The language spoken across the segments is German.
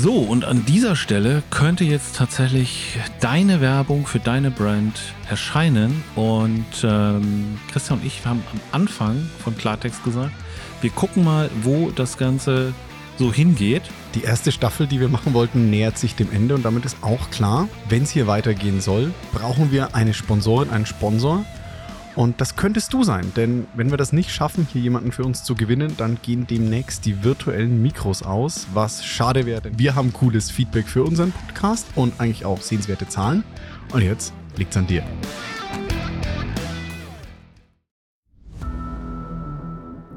So, und an dieser Stelle könnte jetzt tatsächlich deine Werbung für deine Brand erscheinen. Und ähm, Christian und ich haben am Anfang von Klartext gesagt, wir gucken mal, wo das Ganze so hingeht. Die erste Staffel, die wir machen wollten, nähert sich dem Ende und damit ist auch klar, wenn es hier weitergehen soll, brauchen wir eine Sponsorin, einen Sponsor. Und das könntest du sein, denn wenn wir das nicht schaffen, hier jemanden für uns zu gewinnen, dann gehen demnächst die virtuellen Mikros aus, was schade wäre, denn wir haben cooles Feedback für unseren Podcast und eigentlich auch sehenswerte Zahlen. Und jetzt liegt's an dir.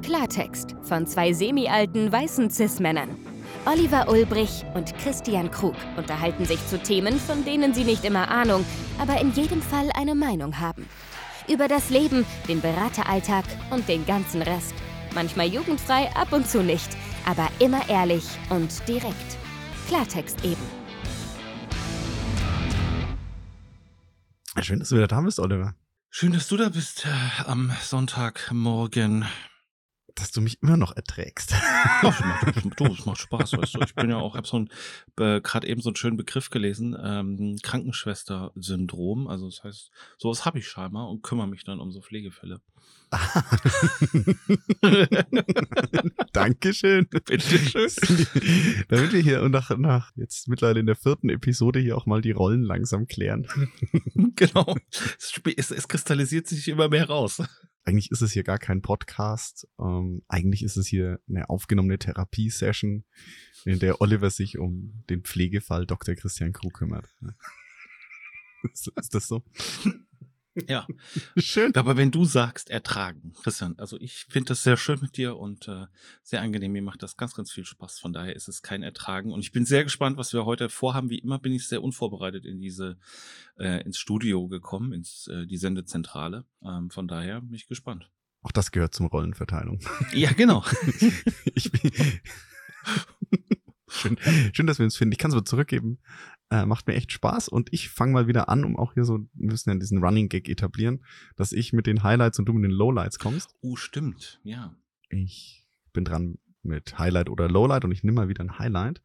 Klartext von zwei semi-alten weißen Cis-Männern. Oliver Ulbrich und Christian Krug unterhalten sich zu Themen, von denen sie nicht immer Ahnung, aber in jedem Fall eine Meinung haben. Über das Leben, den Berateralltag und den ganzen Rest. Manchmal jugendfrei, ab und zu nicht, aber immer ehrlich und direkt. Klartext eben. Schön, dass du wieder da bist, Oliver. Schön, dass du da bist äh, am Sonntagmorgen. Dass du mich immer noch erträgst. Du, es macht Spaß, weißt du. Ich bin ja auch, habe so ein, äh, gerade eben so einen schönen Begriff gelesen, ähm, Krankenschwester-Syndrom. Also das heißt, sowas habe ich scheinbar und kümmere mich dann um so Pflegefälle. Dankeschön. Bitteschön. Damit wir hier nach, nach jetzt mittlerweile in der vierten Episode hier auch mal die Rollen langsam klären. genau. Es, es, es kristallisiert sich immer mehr raus. Eigentlich ist es hier gar kein Podcast. Ähm, eigentlich ist es hier eine aufgenommene Therapiesession, in der Oliver sich um den Pflegefall Dr. Christian Krug kümmert. Ist, ist das so? Ja. Schön. Aber wenn du sagst, ertragen, Christian, also ich finde das sehr schön mit dir und äh, sehr angenehm. Mir macht das ganz, ganz viel Spaß. Von daher ist es kein Ertragen. Und ich bin sehr gespannt, was wir heute vorhaben. Wie immer bin ich sehr unvorbereitet in diese, äh, ins Studio gekommen, ins äh, die Sendezentrale. Ähm, von daher bin ich gespannt. Auch das gehört zum Rollenverteilung. Ja, genau. ich bin schön, schön, dass wir uns finden. Ich kann es aber zurückgeben. Äh, macht mir echt Spaß und ich fange mal wieder an, um auch hier so, wir müssen ja diesen Running Gag etablieren, dass ich mit den Highlights und du mit den Lowlights kommst. Oh, stimmt. Ja. Ich bin dran mit Highlight oder Lowlight und ich nehme mal wieder ein Highlight.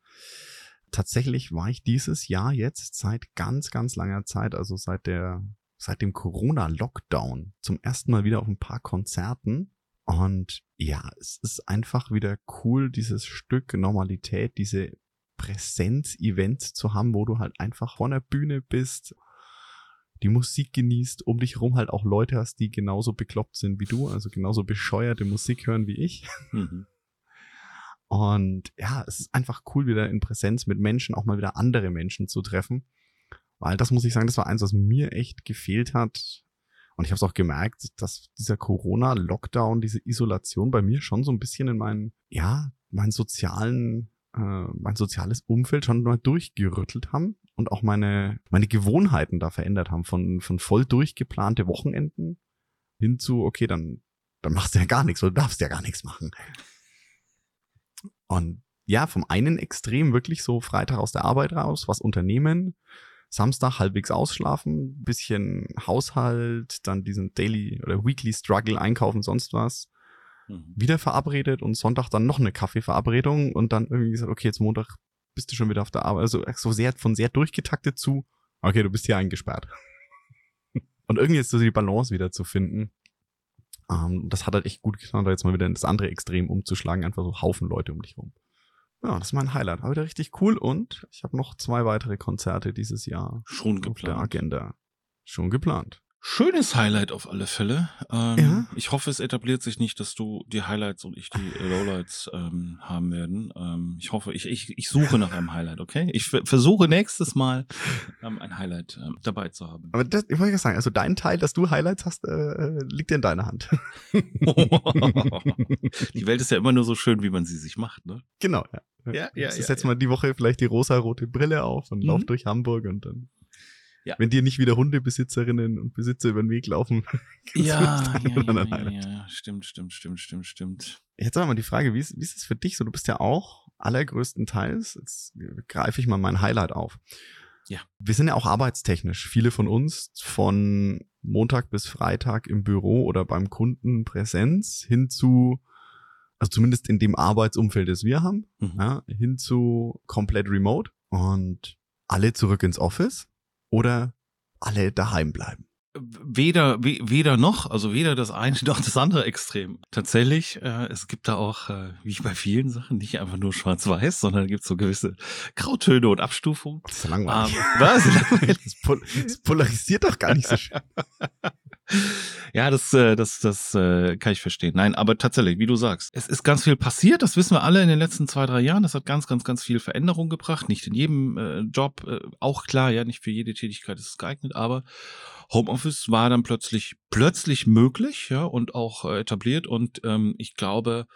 Tatsächlich war ich dieses Jahr jetzt seit ganz, ganz langer Zeit, also seit der, seit dem Corona-Lockdown zum ersten Mal wieder auf ein paar Konzerten. Und ja, es ist einfach wieder cool, dieses Stück Normalität, diese Präsenz-Events zu haben, wo du halt einfach vor der Bühne bist, die Musik genießt, um dich rum halt auch Leute hast, die genauso bekloppt sind wie du, also genauso bescheuerte Musik hören wie ich. Mhm. Und ja, es ist einfach cool, wieder in Präsenz mit Menschen, auch mal wieder andere Menschen zu treffen. Weil das muss ich sagen, das war eins, was mir echt gefehlt hat. Und ich habe es auch gemerkt, dass dieser Corona-Lockdown, diese Isolation bei mir schon so ein bisschen in meinen, ja, meinen sozialen, äh, mein soziales Umfeld schon mal durchgerüttelt haben und auch meine, meine Gewohnheiten da verändert haben. Von, von voll durchgeplante Wochenenden hin zu, okay, dann, dann machst du ja gar nichts oder darfst ja gar nichts machen. Und ja, vom einen Extrem wirklich so Freitag aus der Arbeit raus, was unternehmen, Samstag halbwegs ausschlafen, bisschen Haushalt, dann diesen Daily oder Weekly Struggle einkaufen, sonst was. Mhm. Wieder verabredet und Sonntag dann noch eine Kaffeeverabredung und dann irgendwie gesagt, okay, jetzt Montag bist du schon wieder auf der Arbeit. Also so sehr, von sehr durchgetaktet zu, okay, du bist hier eingesperrt. und irgendwie ist so die Balance wieder zu finden. Ähm, das hat halt echt gut getan, da jetzt mal wieder in das andere Extrem umzuschlagen, einfach so Haufen Leute um dich rum. Ja, das ist mein Highlight. War wieder richtig cool und ich habe noch zwei weitere Konzerte dieses Jahr Schon auf der geplant. Agenda. Schon geplant. Schönes Highlight auf alle Fälle. Ähm, Ja. Ich hoffe, es etabliert sich nicht, dass du die Highlights und ich die Lowlights ähm, haben werden. Ähm, ich hoffe, ich, ich, ich suche nach einem Highlight, okay? Ich ver- versuche nächstes Mal ähm, ein Highlight ähm, dabei zu haben. Aber das, ich wollte ja sagen, also dein Teil, dass du Highlights hast, äh, äh, liegt in deiner Hand. die Welt ist ja immer nur so schön, wie man sie sich macht, ne? genau, ja. Ja, ja, Ich ja, setz ja. mal die Woche vielleicht die rosa-rote Brille auf und Mhm. lauf durch Hamburg und dann. Ja. Wenn dir nicht wieder Hundebesitzerinnen und Besitzer über den Weg laufen. Ja, ja, ja, ja, stimmt, stimmt, stimmt, stimmt, stimmt. Jetzt aber mal die Frage, wie ist, wie ist es für dich so? Du bist ja auch allergrößtenteils, jetzt greife ich mal mein Highlight auf. Ja. Wir sind ja auch arbeitstechnisch. Viele von uns von Montag bis Freitag im Büro oder beim Kunden Präsenz hin zu also zumindest in dem Arbeitsumfeld, das wir haben, Mhm. ja, hin zu komplett remote und alle zurück ins Office oder alle daheim bleiben. Weder, we, weder noch, also weder das eine noch das andere Extrem. Tatsächlich, äh, es gibt da auch, äh, wie bei vielen Sachen, nicht einfach nur schwarz-weiß, sondern gibt so gewisse Grautöne und Abstufungen. Das ist langweilig. Ähm, was? Das polarisiert doch gar nicht so schön. Ja, das, äh, das, das äh, kann ich verstehen. Nein, aber tatsächlich, wie du sagst, es ist ganz viel passiert. Das wissen wir alle in den letzten zwei, drei Jahren. Das hat ganz, ganz, ganz viel Veränderung gebracht. Nicht in jedem äh, Job, äh, auch klar, ja, nicht für jede Tätigkeit ist es geeignet, aber Homeoffice war dann plötzlich plötzlich möglich, ja, und auch äh, etabliert. Und ähm, ich glaube,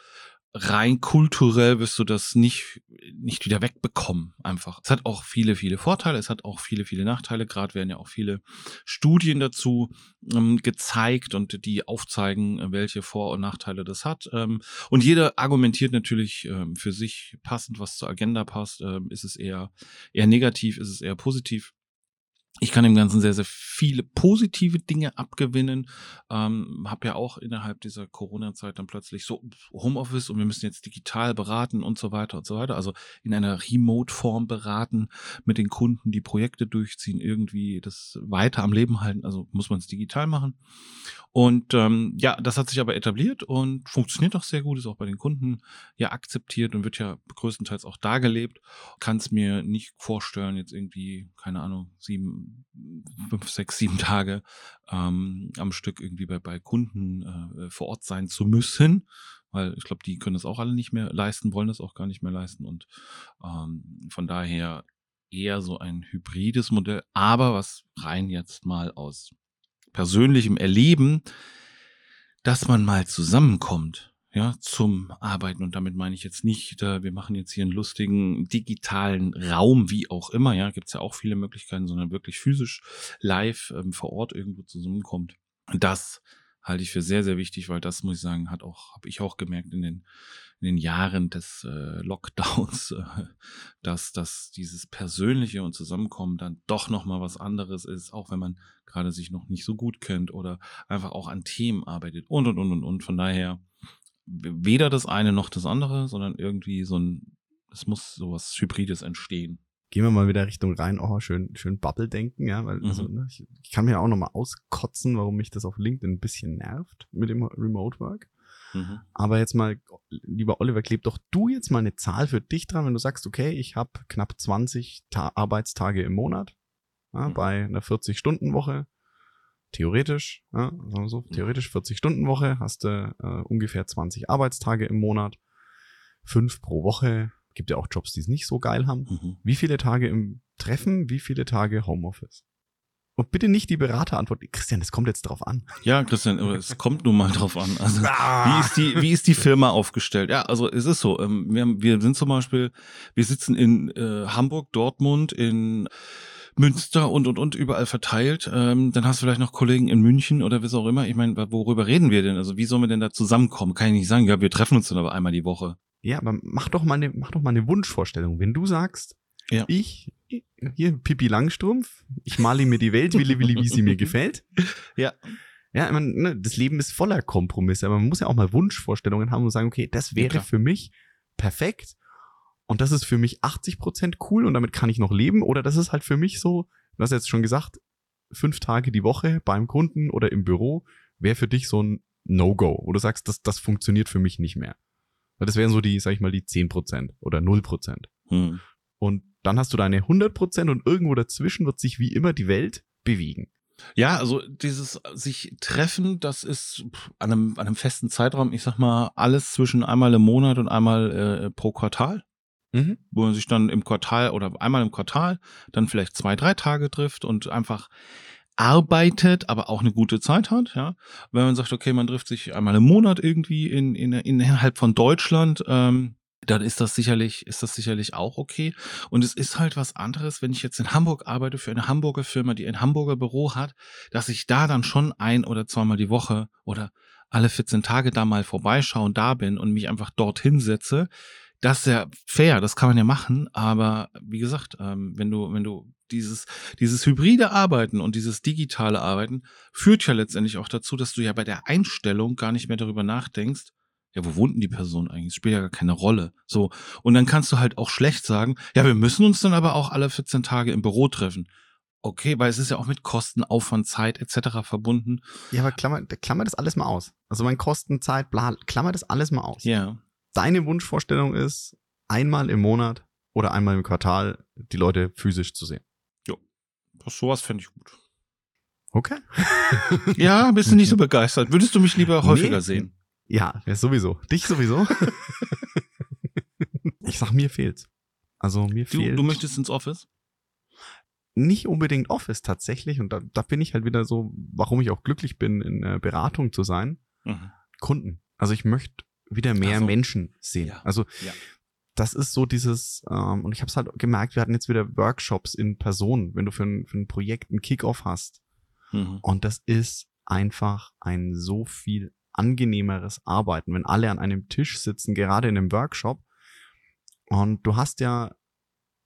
rein kulturell wirst du das nicht, nicht wieder wegbekommen, einfach. Es hat auch viele, viele Vorteile, es hat auch viele, viele Nachteile. Gerade werden ja auch viele Studien dazu ähm, gezeigt und die aufzeigen, welche Vor- und Nachteile das hat. Ähm, und jeder argumentiert natürlich ähm, für sich passend, was zur Agenda passt. Ähm, ist es eher, eher negativ, ist es eher positiv? Ich kann dem Ganzen sehr, sehr viele positive Dinge abgewinnen. Ähm, habe ja auch innerhalb dieser Corona-Zeit dann plötzlich so Homeoffice und wir müssen jetzt digital beraten und so weiter und so weiter. Also in einer Remote-Form beraten, mit den Kunden die Projekte durchziehen, irgendwie das weiter am Leben halten. Also muss man es digital machen. Und ähm, ja, das hat sich aber etabliert und funktioniert auch sehr gut, ist auch bei den Kunden ja akzeptiert und wird ja größtenteils auch da gelebt. Kann es mir nicht vorstellen, jetzt irgendwie, keine Ahnung, sieben, fünf, sechs, sieben Tage ähm, am Stück irgendwie bei, bei Kunden äh, vor Ort sein zu müssen. Weil ich glaube, die können das auch alle nicht mehr leisten, wollen das auch gar nicht mehr leisten. Und ähm, von daher eher so ein hybrides Modell, aber was rein jetzt mal aus persönlichem Erleben, dass man mal zusammenkommt, ja, zum Arbeiten. Und damit meine ich jetzt nicht, äh, wir machen jetzt hier einen lustigen digitalen Raum, wie auch immer, ja, gibt's ja auch viele Möglichkeiten, sondern wirklich physisch live ähm, vor Ort irgendwo zusammenkommt. Das halte ich für sehr, sehr wichtig, weil das, muss ich sagen, hat auch, habe ich auch gemerkt in den, in den Jahren des äh, Lockdowns, äh, dass, dass dieses Persönliche und Zusammenkommen dann doch nochmal was anderes ist, auch wenn man gerade sich noch nicht so gut kennt oder einfach auch an Themen arbeitet und und und und und. Von daher weder das eine noch das andere, sondern irgendwie so ein, es muss sowas Hybrides entstehen. Gehen wir mal wieder Richtung rein, oh, schön, schön Bubble denken, ja, weil, also, Mhm. ne, ich, ich kann mir auch nochmal auskotzen, warum mich das auf LinkedIn ein bisschen nervt mit dem Remote Work. Mhm. Aber jetzt mal, lieber Oliver, kleb doch du jetzt mal eine Zahl für dich dran, wenn du sagst, okay, ich habe knapp 20 Ta Arbeitstage im Monat ja, Mhm. bei einer 40-Stunden-Woche. Theoretisch, ja, sagen wir so, theoretisch 40-Stunden-Woche, hast du äh, ungefähr 20 Arbeitstage im Monat, fünf pro Woche. Gibt ja auch Jobs, die es nicht so geil haben. Mhm. Wie viele Tage im Treffen, wie viele Tage Homeoffice? Und bitte nicht die Beraterantwort. Christian, es kommt jetzt drauf an. Ja, Christian, es kommt nun mal drauf an. Also, Ah. wie ist die, wie ist die Firma aufgestellt? Ja, also es ist so. Ähm, wir, haben, wir sind zum Beispiel, wir sitzen in äh, Hamburg, Dortmund, in Münster und und und überall verteilt. Ähm, dann hast du vielleicht noch Kollegen in München oder was auch immer. Ich meine, worüber reden wir denn? Also wie sollen wir denn da zusammenkommen? Kann ich nicht sagen, ja, wir treffen uns dann aber einmal die Woche. Ja, aber mach doch mal eine, mach doch mal eine Wunschvorstellung. Wenn du sagst, Ja. ich, hier, Pippi Langstrumpf, ich male mir die Welt, willi, willi, wie sie mir gefällt. Ja. Ja, ich meine, ne, das Leben ist voller Kompromisse, aber man muss ja auch mal Wunschvorstellungen haben und sagen, okay, das Ja, wäre klar. für mich perfekt und das ist für mich 80% cool und damit kann ich noch leben oder das ist halt für mich so, du hast jetzt schon gesagt, fünf Tage die Woche beim Kunden oder im Büro wäre für dich so ein No-Go, wo du sagst, das, das funktioniert für mich nicht mehr. Weil das wären so die, sag ich mal, die 10% oder 0%. Hm. Und dann hast du deine 100% und irgendwo dazwischen wird sich wie immer die Welt bewegen. Ja, also dieses sich treffen, das ist an einem, an einem festen Zeitraum, ich sag mal, alles zwischen einmal im Monat und einmal äh, pro Quartal. Mhm. wo man sich dann im Quartal oder einmal im Quartal dann vielleicht zwei, drei Tage trifft und einfach arbeitet, aber auch eine gute Zeit hat, ja. Wenn man sagt, okay, man trifft sich einmal im Monat irgendwie in, in, in innerhalb von Deutschland, ähm, dann ist das sicherlich, ist das sicherlich auch okay. Und es ist halt was anderes, wenn ich jetzt in Hamburg arbeite für eine Hamburger Firma, die ein Hamburger Büro hat, dass ich da dann schon ein oder zweimal die Woche oder alle 14 Tage da mal vorbeischauen, da bin und mich einfach dorthin setze. Das ist ja fair, das kann man ja machen, aber wie gesagt, ähm, wenn du, wenn du dieses, dieses hybride Arbeiten und dieses digitale Arbeiten führt ja letztendlich auch dazu, dass du ja bei der Einstellung gar nicht mehr darüber nachdenkst, Ja, wo wohnt denn die Person eigentlich? Spielt ja gar keine Rolle. So. Und dann kannst du halt auch schlecht sagen, ja, wir müssen uns dann aber auch alle 14 Tage im Büro treffen. Okay, weil es ist ja auch mit Kosten, Aufwand, Zeit etc. verbunden. Ja, aber klammer, klammer das alles mal aus. Also mein Kosten, Zeit, bla, klammer das alles mal aus. Ja. Deine Wunschvorstellung ist, einmal im Monat oder einmal im Quartal die Leute physisch zu sehen. Das, sowas fände ich gut. Okay. Ja, bist du nicht so begeistert. Würdest du mich lieber häufiger Nee. sehen? Ja, ja, sowieso. Dich sowieso. ich sag, mir fehlt's. Also mir Du, fehlt du möchtest ins Office? nicht unbedingt Office tatsächlich. Und da, da bin ich halt wieder so, warum ich auch glücklich bin, in äh, Beratung zu sein. Mhm. Kunden. Also ich möchte wieder mehr so. Menschen sehen. Ja. Also Ja. das ist so dieses, ähm, und ich habe es halt gemerkt, wir hatten jetzt wieder Workshops in Person, wenn du für ein, für ein Projekt einen Kickoff hast. Mhm. Und das ist einfach ein so viel angenehmeres Arbeiten, wenn alle an einem Tisch sitzen, gerade in einem Workshop. Und du hast ja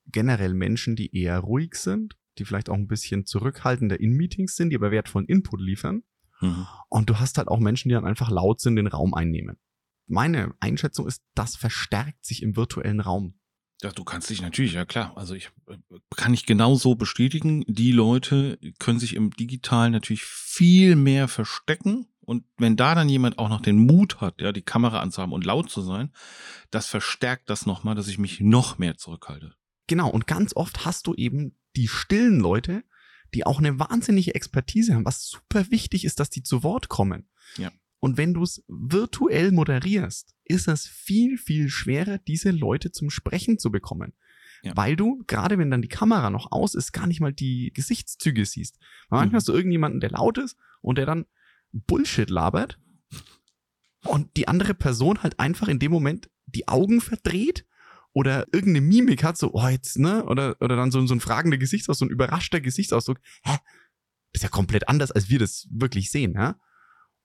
generell Menschen, die eher ruhig sind, die vielleicht auch ein bisschen zurückhaltender in Meetings sind, die aber wertvollen Input liefern. Mhm. Und du hast halt auch Menschen, die dann einfach laut sind, den Raum einnehmen. Meine Einschätzung ist, das verstärkt sich im virtuellen Raum. Ja, du kannst dich natürlich, ja klar. Also ich äh, kann ich genauso bestätigen. Die Leute können sich im Digitalen natürlich viel mehr verstecken. Und wenn da dann jemand auch noch den Mut hat, ja, die Kamera anzuhaben und laut zu sein, das verstärkt das nochmal, dass ich mich noch mehr zurückhalte. Genau, und ganz oft hast du eben die stillen Leute, die auch eine wahnsinnige Expertise haben, was super wichtig ist, dass die zu Wort kommen. Ja. Und wenn du es virtuell moderierst, ist es viel, viel schwerer, diese Leute zum Sprechen zu bekommen. Ja. Weil du, gerade wenn dann die Kamera noch aus ist, gar nicht mal die Gesichtszüge siehst. Weil manchmal Mhm. hast du irgendjemanden, der laut ist und der dann Bullshit labert und die andere Person halt einfach in dem Moment die Augen verdreht oder irgendeine Mimik hat, so, oh, jetzt, ne? Oder, oder dann so, so ein fragender Gesichtsausdruck, so ein überraschter Gesichtsausdruck. Hä? Das ist ja komplett anders, als wir das wirklich sehen, ja?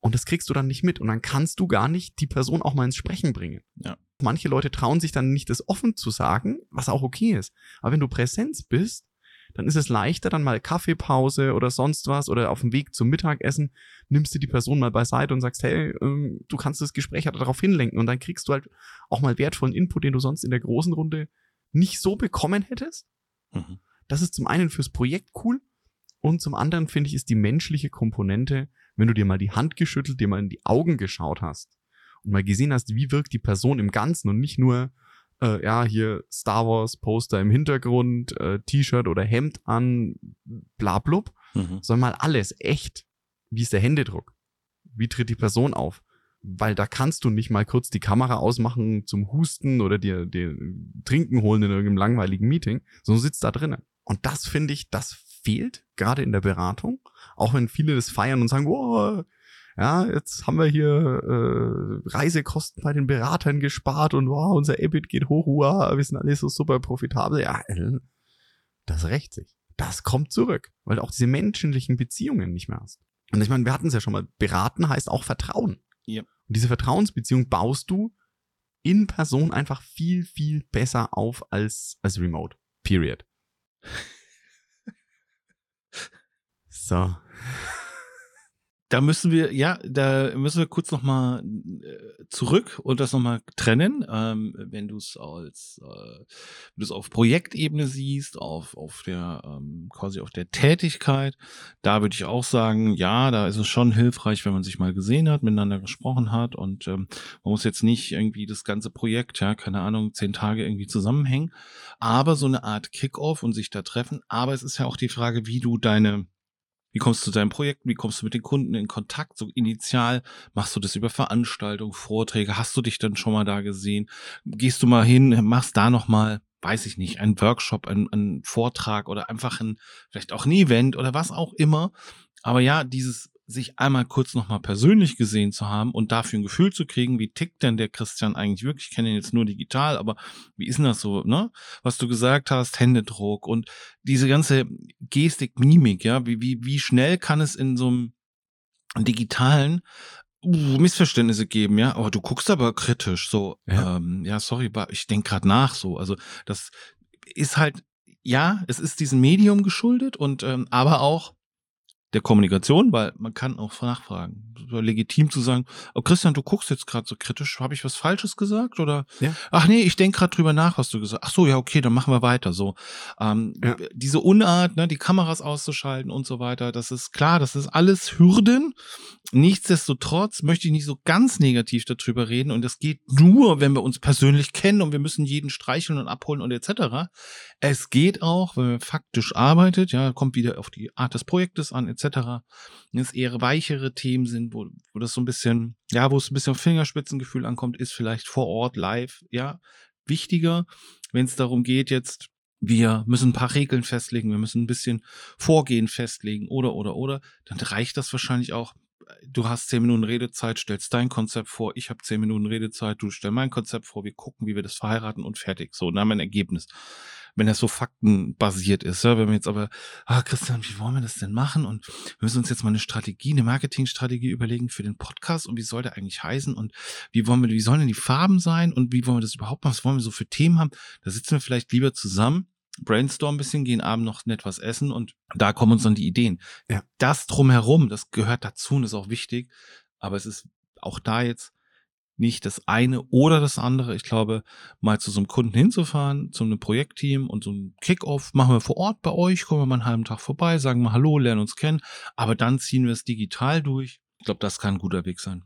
Und das kriegst du dann nicht mit. Und dann kannst du gar nicht die Person auch mal ins Sprechen bringen. Ja. Manche Leute trauen sich dann nicht, das offen zu sagen, was auch okay ist. Aber wenn du Präsenz bist, dann ist es leichter, dann mal Kaffeepause oder sonst was oder auf dem Weg zum Mittagessen nimmst du die Person mal beiseite und sagst, hey, ähm, du kannst das Gespräch halt darauf hinlenken und dann kriegst du halt auch mal wertvollen Input, den du sonst in der großen Runde nicht so bekommen hättest. Mhm. Das ist zum einen fürs Projekt cool und zum anderen finde ich, ist die menschliche Komponente, wenn du dir mal die Hand geschüttelt, dir mal in die Augen geschaut hast und mal gesehen hast, wie wirkt die Person im Ganzen und nicht nur, äh, ja, hier Star Wars Poster im Hintergrund, äh, T-Shirt oder Hemd an, bla blub, Mhm. sondern mal alles echt. Wie ist der Händedruck? Wie tritt die Person auf? Weil da kannst du nicht mal kurz die Kamera ausmachen zum Husten oder dir, dir Trinken holen in irgendeinem langweiligen Meeting, sondern sitzt da drinnen. Und das finde ich, das fehlt gerade in der Beratung. Auch wenn viele das feiern und sagen, wow, ja, jetzt haben wir hier äh, Reisekosten bei den Beratern gespart und wow, unser EBIT geht hoch, wow, wir sind alle so super profitabel. Ja, das rächt sich. Das kommt zurück, weil du auch diese menschlichen Beziehungen nicht mehr hast. Und ich meine, wir hatten es ja schon mal, beraten heißt auch Vertrauen. Ja. Und diese Vertrauensbeziehung baust du in Person einfach viel, viel besser auf als, als remote. Period. So. Da müssen wir, ja, da müssen wir kurz nochmal äh, zurück und das nochmal trennen. Ähm, wenn du es als, äh, wenn du es auf Projektebene siehst, auf, auf der, ähm, quasi auf der Tätigkeit, da würde ich auch sagen, ja, da ist es schon hilfreich, wenn man sich mal gesehen hat, miteinander gesprochen hat und ähm, man muss jetzt nicht irgendwie das ganze Projekt, ja, keine Ahnung, zehn Tage irgendwie zusammenhängen, aber so eine Art Kickoff und sich da treffen. Aber es ist ja auch die Frage, wie du deine wie kommst du zu deinen Projekten? Wie kommst du mit den Kunden in Kontakt? So initial machst du das über Veranstaltungen, Vorträge? Hast du dich dann schon mal da gesehen? Gehst du mal hin, machst da noch mal, weiß ich nicht, einen Workshop, einen, einen Vortrag oder einfach ein, vielleicht auch ein Event oder was auch immer. Aber ja, dieses sich einmal kurz noch mal persönlich gesehen zu haben und dafür ein Gefühl zu kriegen, wie tickt denn der Christian eigentlich wirklich? Ich kenne ihn jetzt nur digital, aber wie ist denn das so, ne? Was du gesagt hast, Händedruck und diese ganze Gestik, Mimik, ja, wie, wie, wie schnell kann es in so einem digitalen uh, Missverständnisse geben, ja, aber du guckst aber kritisch, so, Ja. ähm, ja, sorry, ich denke gerade nach, so, also das ist halt, ja, es ist diesem Medium geschuldet und ähm, aber auch der Kommunikation, weil man kann auch nachfragen. Legitim zu sagen, oh Christian, du guckst jetzt gerade so kritisch, habe ich was Falsches gesagt oder? Ja. Ach nee, ich denke gerade drüber nach, was du gesagt. hast. Ach so, ja okay, dann machen wir weiter. So ähm, Ja. diese Unart, ne, die Kameras auszuschalten und so weiter, das ist klar, das ist alles Hürden. Nichtsdestotrotz möchte ich nicht so ganz negativ darüber reden und das geht nur, wenn wir uns persönlich kennen und wir müssen jeden streicheln und abholen und etc. Es geht auch, wenn man faktisch arbeitet, ja, kommt wieder auf die Art des Projektes an, etc. Wenn es eher weichere Themen sind, wo, wo das so ein bisschen, ja, wo es ein bisschen auf Fingerspitzengefühl ankommt, ist vielleicht vor Ort live, ja, wichtiger, wenn es darum geht, jetzt, wir müssen ein paar Regeln festlegen, wir müssen ein bisschen Vorgehen festlegen oder, oder, oder, dann reicht das wahrscheinlich auch. Du hast zehn Minuten Redezeit, stellst dein Konzept vor, ich habe zehn Minuten Redezeit, du stellst mein Konzept vor, wir gucken, wie wir das verheiraten und fertig. So, dann haben wir ein Ergebnis wenn das so faktenbasiert ist. Ja, wenn wir jetzt aber, ah, Christian, wie wollen wir das denn machen? Und wir müssen uns jetzt mal eine Strategie, eine Marketingstrategie überlegen für den Podcast und wie soll der eigentlich heißen und wie wollen wir, wie sollen denn die Farben sein und wie wollen wir das überhaupt machen? Was wollen wir so für Themen haben? Da sitzen wir vielleicht lieber zusammen, brainstorm ein bisschen, gehen abend noch nett was essen und da kommen uns dann die Ideen. Ja. Das drumherum, das gehört dazu und ist auch wichtig. Aber es ist auch da jetzt nicht das eine oder das andere. Ich glaube, mal zu so einem Kunden hinzufahren, zu einem Projektteam und so ein Kickoff machen wir vor Ort bei euch, kommen wir mal einen halben Tag vorbei, sagen mal Hallo, lernen uns kennen, aber dann ziehen wir es digital durch. Ich glaube, das kann ein guter Weg sein.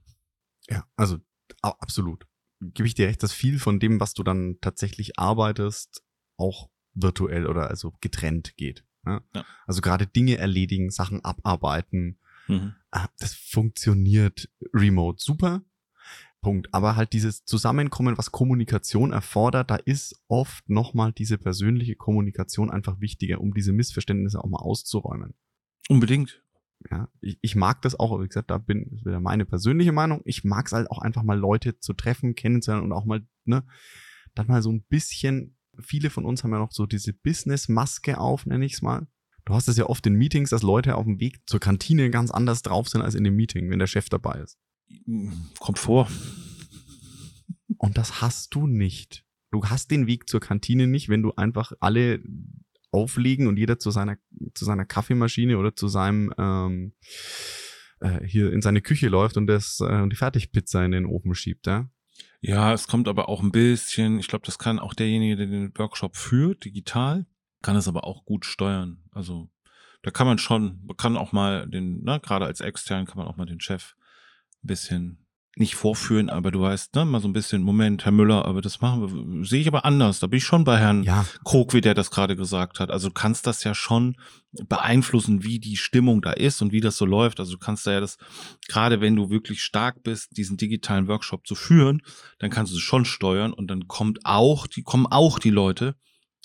Ja, also absolut. Gebe ich dir recht, dass viel von dem, was du dann tatsächlich arbeitest, auch virtuell oder also getrennt geht. Ja? Ja. Also gerade Dinge erledigen, Sachen abarbeiten, Mhm. ah, das funktioniert remote super. Punkt. Aber halt dieses Zusammenkommen, was Kommunikation erfordert, da ist oft nochmal diese persönliche Kommunikation einfach wichtiger, um diese Missverständnisse auch mal auszuräumen. Unbedingt. Ja, ich, ich mag das auch, wie gesagt, da bin das ist wieder meine persönliche Meinung. Ich mag es halt auch einfach mal Leute zu treffen, kennenzulernen und auch mal, ne, dann mal so ein bisschen, viele von uns haben ja noch so diese Business-Maske auf, nenne ich es mal. Du hast es ja oft in Meetings, dass Leute auf dem Weg zur Kantine ganz anders drauf sind als in dem Meeting, wenn der Chef dabei ist. Kommt vor. Und das hast du nicht. Du hast den Weg zur Kantine nicht, wenn du einfach alle auflegen und jeder zu seiner, zu seiner Kaffeemaschine oder zu seinem ähm, äh, hier in seine Küche läuft und das äh, und die Fertigpizza in den Ofen schiebt, ja. Ja, es kommt aber auch ein bisschen, ich glaube, das kann auch derjenige, der den Workshop führt, digital, kann es aber auch gut steuern. Also da kann man schon, man kann auch mal den, ne, gerade als extern kann man auch mal den Chef ein bisschen nicht vorführen, aber du weißt, ne, mal so ein bisschen, Moment, Herr Müller, aber das machen wir, sehe ich aber anders. Da bin ich schon bei Herrn Ja, Krog, wie der das gerade gesagt hat. Also du kannst das ja schon beeinflussen, wie die Stimmung da ist und wie das so läuft. Also du kannst da ja das, gerade wenn du wirklich stark bist, diesen digitalen Workshop zu führen, dann kannst du es schon steuern und dann kommt auch, die kommen auch die Leute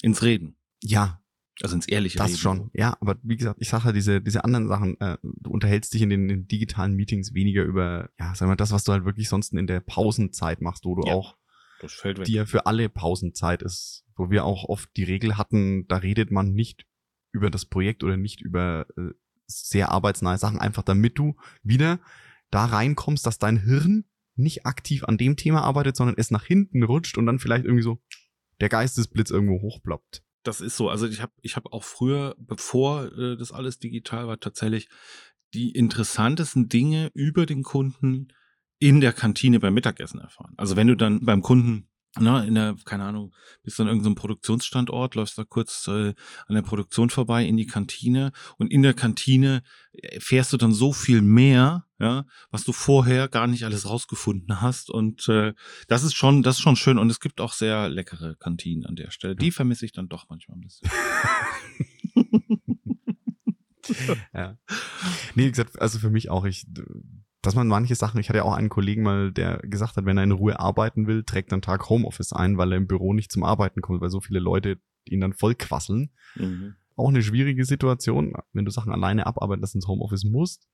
ins Reden. ja, Also ins ehrliche das Reden. schon. Ja, aber wie gesagt, ich sage halt diese, diese anderen Sachen, äh, du unterhältst dich in den, in digitalen Meetings weniger über, ja, sag mal, das, was du halt wirklich sonst in der Pausenzeit machst, wo du Ja. auch die ja für alle Pausenzeit ist, wo wir auch oft die Regel hatten, da redet man nicht über das Projekt oder nicht über äh, sehr arbeitsnahe Sachen, einfach damit du wieder da reinkommst, dass dein Hirn nicht aktiv an dem Thema arbeitet, sondern es nach hinten rutscht und dann vielleicht irgendwie so der Geistesblitz irgendwo hochploppt. Das ist so. Also ich habe ich hab auch früher, bevor äh, das alles digital war, tatsächlich die interessantesten Dinge über den Kunden in der Kantine beim Mittagessen erfahren. Also wenn du dann beim Kunden, na, in der, keine Ahnung, bist du an irgendeinem Produktionsstandort, läufst da kurz äh, an der Produktion vorbei in die Kantine und in der Kantine erfährst du dann so viel mehr, ja, was du vorher gar nicht alles rausgefunden hast. Und äh, das ist schon, das ist schon schön. Und es gibt auch sehr leckere Kantinen an der Stelle. Die vermisse ich dann doch manchmal ein bisschen. Ja. Nee, wie gesagt, also für mich auch, ich, dass man manche Sachen, ich hatte ja auch einen Kollegen mal, der gesagt hat, wenn er in Ruhe arbeiten will, trägt er einen Tag Homeoffice ein, weil er im Büro nicht zum Arbeiten kommt, weil so viele Leute ihn dann voll quasseln. Mhm. Auch eine schwierige Situation, wenn du Sachen alleine abarbeiten lassen ins Homeoffice musst.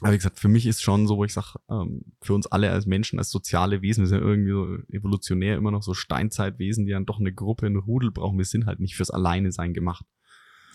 Aber wie gesagt, für mich ist schon so, wo ich sage, ähm, für uns alle als Menschen, als soziale Wesen, wir sind ja irgendwie so evolutionär immer noch so Steinzeitwesen, die dann doch eine Gruppe, einen Rudel brauchen. Wir sind halt nicht fürs Alleine-Sein gemacht.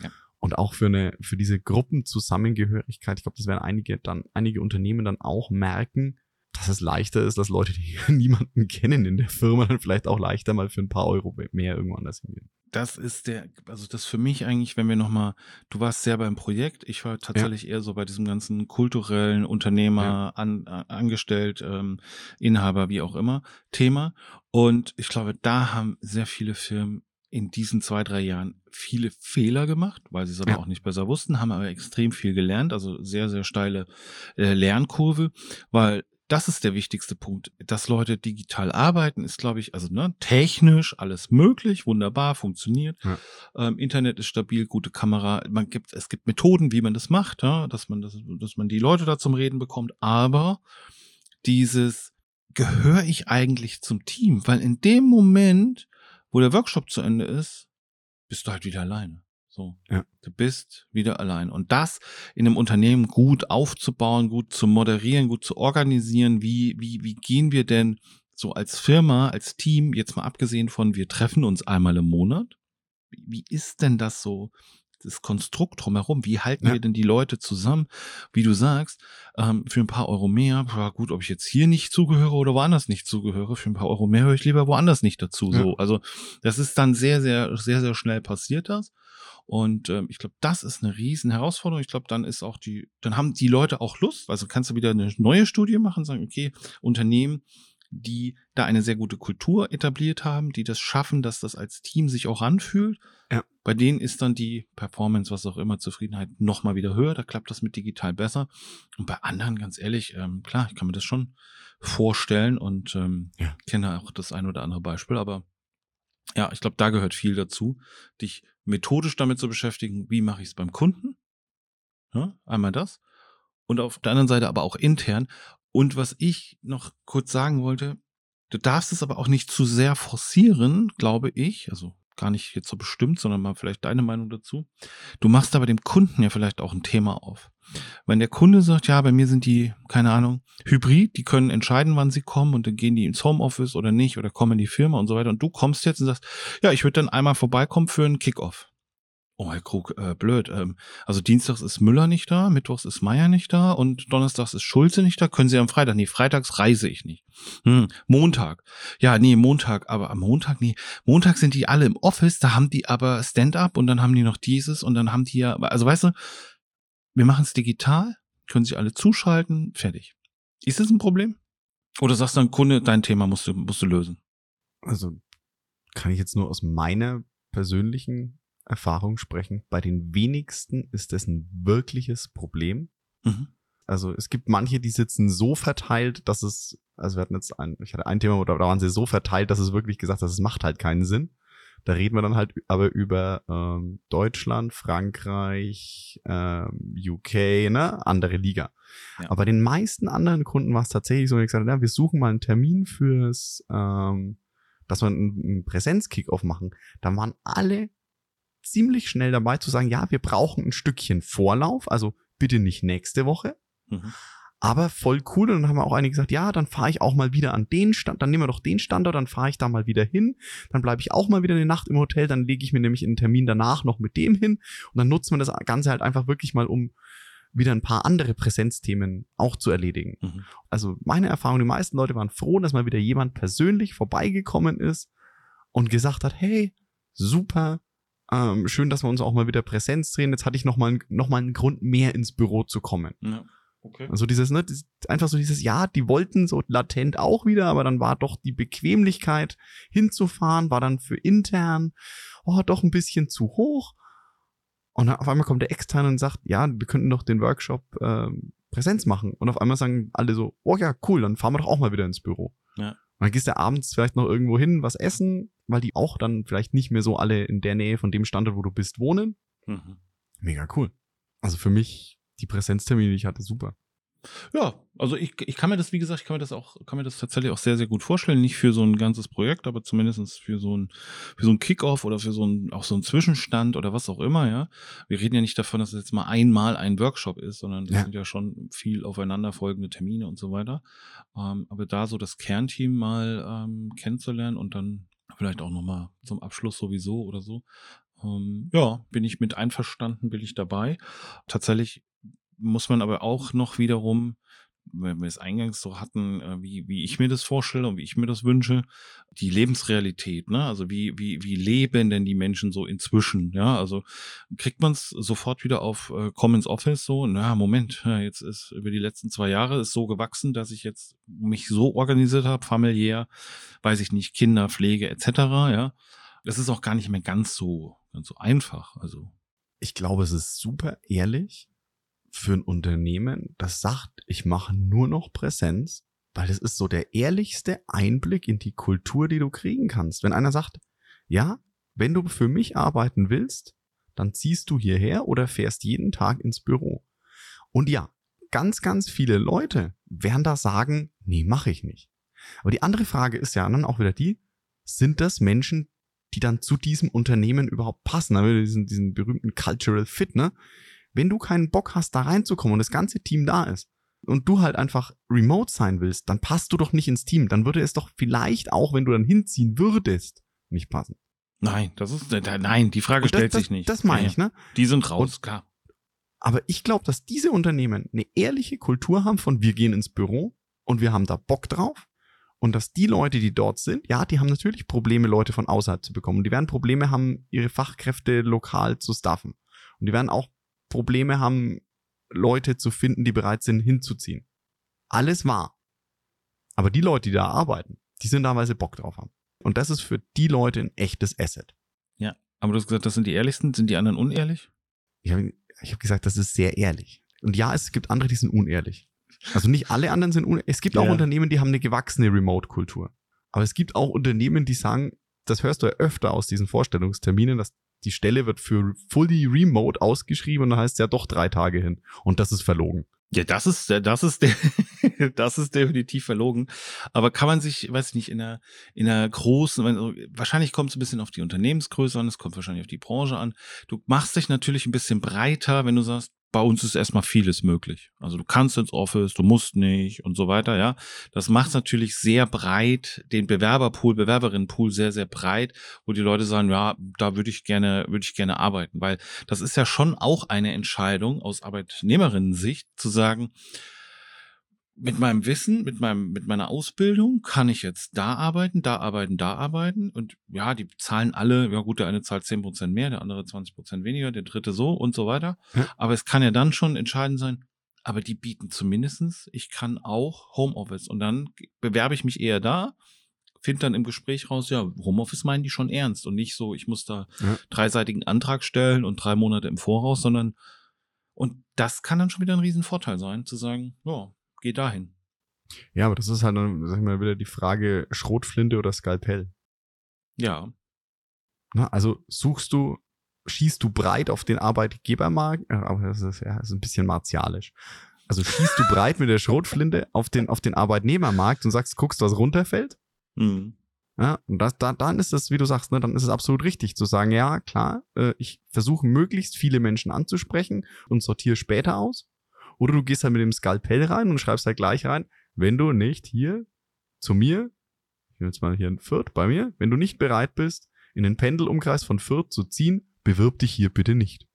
Ja. Und auch für eine, für diese Gruppenzusammengehörigkeit, ich glaube, das werden einige dann, einige Unternehmen dann auch merken, dass es leichter ist, dass Leute, die niemanden kennen in der Firma, dann vielleicht auch leichter mal für ein paar Euro mehr irgendwo anders hingehen. Das ist der, also das für mich eigentlich, wenn wir nochmal, du warst sehr beim Projekt, ich war tatsächlich ja. eher so bei diesem ganzen kulturellen Unternehmer, ja. an, angestellt, ähm, Inhaber, wie auch immer, Thema. Und ich glaube, da haben sehr viele Firmen in diesen zwei, drei Jahren viele Fehler gemacht, weil sie es aber ja. auch nicht besser wussten, haben aber extrem viel gelernt, also sehr, sehr steile äh, Lernkurve, weil das ist der wichtigste Punkt. Dass Leute digital arbeiten, ist, glaube ich, also ne, technisch alles möglich, wunderbar, funktioniert. Ja. Ähm, Internet ist stabil, gute Kamera. Man gibt, es gibt Methoden, wie man das macht, ja, dass man das, dass man die Leute da zum Reden bekommt. Aber dieses gehöre ich eigentlich zum Team, weil in dem Moment, wo der Workshop zu Ende ist, bist du halt wieder alleine. So. Ja. Du bist wieder allein. Und das in einem Unternehmen gut aufzubauen, gut zu moderieren, gut zu organisieren. Wie, wie, wie gehen wir denn so als Firma, als Team, jetzt mal abgesehen von, wir treffen uns einmal im Monat? Wie, wie ist denn das so? Das Konstrukt drumherum, wie halten ja. wir denn die Leute zusammen? Wie du sagst, ähm, für ein paar Euro mehr, ja gut, ob ich jetzt hier nicht zugehöre oder woanders nicht zugehöre, für ein paar Euro mehr höre ich lieber woanders nicht dazu. Ja. So, also das ist dann sehr, sehr, sehr, sehr schnell passiert das. Und ähm, ich glaube, das ist eine riesen Herausforderung. Ich glaube, dann ist auch die, dann haben die Leute auch Lust. Also kannst du wieder eine neue Studie machen, sagen, okay, Unternehmen, die da eine sehr gute Kultur etabliert haben, die das schaffen, dass das als Team sich auch anfühlt. Ja. Bei denen ist dann die Performance, was auch immer, Zufriedenheit nochmal wieder höher. Da klappt das mit digital besser. Und bei anderen, ganz ehrlich, ähm, klar, ich kann mir das schon vorstellen und ähm, ja. kenne auch das ein oder andere Beispiel, aber ja, ich glaube, da gehört viel dazu, dich methodisch damit zu beschäftigen, wie mache ich es beim Kunden. Ja, einmal das. Und auf der anderen Seite aber auch intern. Und was ich noch kurz sagen wollte, du darfst es aber auch nicht zu sehr forcieren, glaube ich. Also gar nicht jetzt so bestimmt, sondern mal vielleicht deine Meinung dazu. Du machst aber dem Kunden ja vielleicht auch ein Thema auf. Wenn der Kunde sagt, ja, bei mir sind die, keine Ahnung, hybrid, die können entscheiden, wann sie kommen und dann gehen die ins Homeoffice oder nicht oder kommen in die Firma und so weiter und du kommst jetzt und sagst, ja, ich würde dann einmal vorbeikommen für einen Kickoff. Oh, Herr Krug, äh, blöd. Ähm, also Dienstags ist Müller nicht da, Mittwochs ist Meier nicht da und Donnerstags ist Schulze nicht da. Können Sie am Freitag? Nee, freitags reise ich nicht. Hm, Montag. Ja, nee, Montag, aber am Montag, nee. Montag sind die alle im Office, da haben die aber Stand-up und dann haben die noch dieses und dann haben die ja, also weißt du, wir machen es digital, können sich alle zuschalten, fertig. Ist das ein Problem? Oder sagst du dann, Kunde, dein Thema musst du, musst du lösen? Also kann ich jetzt nur aus meiner persönlichen Erfahrung sprechen. Bei den wenigsten ist das ein wirkliches Problem. Mhm. Also es gibt manche, die sitzen so verteilt, dass es, also wir hatten jetzt ein, ich hatte ein Thema, da waren sie so verteilt, dass es wirklich gesagt, dass es macht halt keinen Sinn. Da reden wir dann halt aber über ähm, Deutschland, Frankreich, ähm, UK, ne, andere Liga. Ja. Aber bei den meisten anderen Kunden war es tatsächlich so, ich gesagt, ja, wir suchen mal einen Termin fürs, ähm, dass wir einen, einen Präsenz-Kickoff machen. Da waren alle ziemlich schnell dabei zu sagen, ja, wir brauchen ein Stückchen Vorlauf, also bitte nicht nächste Woche. Mhm. Aber voll cool. Und dann haben wir auch einige gesagt, ja, dann fahre ich auch mal wieder an den Stand, dann nehmen wir doch den Standort, dann fahre ich da mal wieder hin, dann bleibe ich auch mal wieder eine Nacht im Hotel, dann lege ich mir nämlich einen Termin danach noch mit dem hin und dann nutzen wir das Ganze halt einfach wirklich mal, um wieder ein paar andere Präsenzthemen auch zu erledigen. Mhm. Also meine Erfahrung, die meisten Leute waren froh, dass mal wieder jemand persönlich vorbeigekommen ist und gesagt hat, hey, super, ähm, schön, dass wir uns auch mal wieder Präsenz drehen. Jetzt hatte ich noch mal, noch mal einen Grund mehr ins Büro zu kommen. Ja. Okay. Also dieses, ne, das, einfach so dieses, ja, die wollten so latent auch wieder, aber dann war doch die Bequemlichkeit hinzufahren, war dann für intern, oh, doch ein bisschen zu hoch. Und dann auf einmal kommt der externe und sagt, ja, wir könnten doch den Workshop ähm, Präsenz machen. Und auf einmal sagen alle so, oh ja, cool, dann fahren wir doch auch mal wieder ins Büro. Ja. Und dann gehst du abends vielleicht noch irgendwo hin, was essen, weil die auch dann vielleicht nicht mehr so alle in der Nähe von dem Standort, wo du bist, wohnen. Mhm. Mega cool. Also für mich, die Präsenztermine, die ich hatte, super. Ja, also ich, ich kann mir das, wie gesagt, ich kann mir das auch, kann mir das tatsächlich auch sehr, sehr gut vorstellen. Nicht für so ein ganzes Projekt, aber zumindest für so ein, für so ein Kickoff oder für so ein, auch so ein Zwischenstand oder was auch immer, ja. Wir reden ja nicht davon, dass es jetzt mal einmal ein Workshop ist, sondern das ja. sind ja schon viel aufeinanderfolgende Termine und so weiter. Ähm, aber da so das Kernteam mal ähm, kennenzulernen und dann vielleicht auch nochmal zum Abschluss sowieso oder so. Ähm, ja, bin ich mit einverstanden, bin ich dabei. Tatsächlich muss man aber auch noch wiederum wenn wir es eingangs so hatten, äh, wie, wie ich mir das vorstelle und wie ich mir das wünsche, die Lebensrealität, ne? Also wie, wie, wie leben denn die Menschen so inzwischen, ja? Also kriegt man es sofort wieder auf äh, Commons Office so, na, Moment, jetzt ist über die letzten zwei Jahre ist so gewachsen, dass ich jetzt mich so organisiert habe, familiär, weiß ich nicht, Kinder, Pflege etc., ja. Das ist auch gar nicht mehr ganz so, ganz so einfach, also. Ich glaube, es ist super ehrlich, für ein Unternehmen, das sagt, ich mache nur noch Präsenz, weil das ist so der ehrlichste Einblick in die Kultur, die du kriegen kannst. Wenn einer sagt, ja, wenn du für mich arbeiten willst, dann ziehst du hierher oder fährst jeden Tag ins Büro. Und ja, ganz, ganz viele Leute werden da sagen, nee, mache ich nicht. Aber die andere Frage ist ja dann auch wieder die, sind das Menschen, die dann zu diesem Unternehmen überhaupt passen? Diesen, diesen berühmten Cultural Fit, ne? Wenn du keinen Bock hast, da reinzukommen und das ganze Team da ist und du halt einfach remote sein willst, dann passt du doch nicht ins Team. Dann würde es doch vielleicht auch, wenn du dann hinziehen würdest, nicht passen. Nein, das ist, nein, die Frage das, stellt das, sich nicht. Das meine ich, ne? Die sind raus, und, klar. Aber ich glaube, dass diese Unternehmen eine ehrliche Kultur haben von wir gehen ins Büro und wir haben da Bock drauf. Und dass die Leute, die dort sind, ja, die haben natürlich Probleme, Leute von außerhalb zu bekommen. Die werden Probleme haben, ihre Fachkräfte lokal zu staffen. Und die werden auch Probleme haben, Leute zu finden, die bereit sind, hinzuziehen. Alles wahr. Aber die Leute, die da arbeiten, die sind da, weil sie Bock drauf haben. Und das ist für die Leute ein echtes Asset. Ja, aber du hast gesagt, das sind die ehrlichsten. Sind die anderen unehrlich? Ich habe ich hab gesagt, das ist sehr ehrlich. Und ja, es gibt andere, die sind unehrlich. Also nicht alle anderen sind unehrlich. Es gibt ja. auch Unternehmen, die haben eine gewachsene Remote-Kultur. Aber es gibt auch Unternehmen, die sagen, das hörst du ja öfter aus diesen Vorstellungsterminen, dass die Stelle wird für fully remote ausgeschrieben und dann heißt es ja doch drei Tage hin. Und das ist verlogen. Ja, das ist, das ist, das ist definitiv verlogen. Aber kann man sich, weiß ich nicht, in einer, in einer großen, wahrscheinlich kommt es ein bisschen auf die Unternehmensgröße an, es kommt wahrscheinlich auf die Branche an. Du machst dich natürlich ein bisschen breiter, wenn du sagst, bei uns ist erstmal vieles möglich. Also du kannst ins Office, du musst nicht und so weiter, ja. Das macht natürlich sehr breit, den Bewerberpool, Bewerberinnenpool sehr, sehr breit, wo die Leute sagen, ja, da würde ich gerne, würde ich gerne arbeiten, weil das ist ja schon auch eine Entscheidung aus Arbeitnehmerinnen-Sicht zu sagen, mit meinem Wissen, mit meinem, mit meiner Ausbildung kann ich jetzt da arbeiten, da arbeiten, da arbeiten. Und ja, die zahlen alle, ja gut, der eine zahlt zehn Prozent mehr, der andere 20 Prozent weniger, der dritte so und so weiter. Ja. Aber es kann ja dann schon entscheidend sein, aber die bieten zumindestens, ich kann auch Homeoffice. Und dann bewerbe ich mich eher da, finde dann im Gespräch raus, ja, Homeoffice meinen die schon ernst und nicht so, ich muss da ja. dreiseitigen Antrag stellen und drei Monate im Voraus, sondern und das kann dann schon wieder ein Riesenvorteil sein, zu sagen, ja, geh dahin. Ja, aber das ist halt dann, sag ich mal, wieder die Frage Schrotflinte oder Skalpell. Ja. Na, also suchst du, schießt du breit auf den Arbeitgebermarkt, aber das ist ja das ist ein bisschen martialisch. Also schießt du breit mit der Schrotflinte auf den, auf den Arbeitnehmermarkt und sagst, guckst, was runterfällt. Mhm. Ja, und das, da, dann ist es, wie du sagst, ne, dann ist es absolut richtig zu sagen, ja, klar, äh, ich versuche möglichst viele Menschen anzusprechen und sortiere später aus. Oder du gehst halt mit dem Skalpell rein und schreibst halt gleich rein, wenn du nicht hier zu mir, ich nehme jetzt mal hier ein Fürth bei mir, wenn du nicht bereit bist, in den Pendelumkreis von Fürth zu ziehen, bewirb dich hier bitte nicht.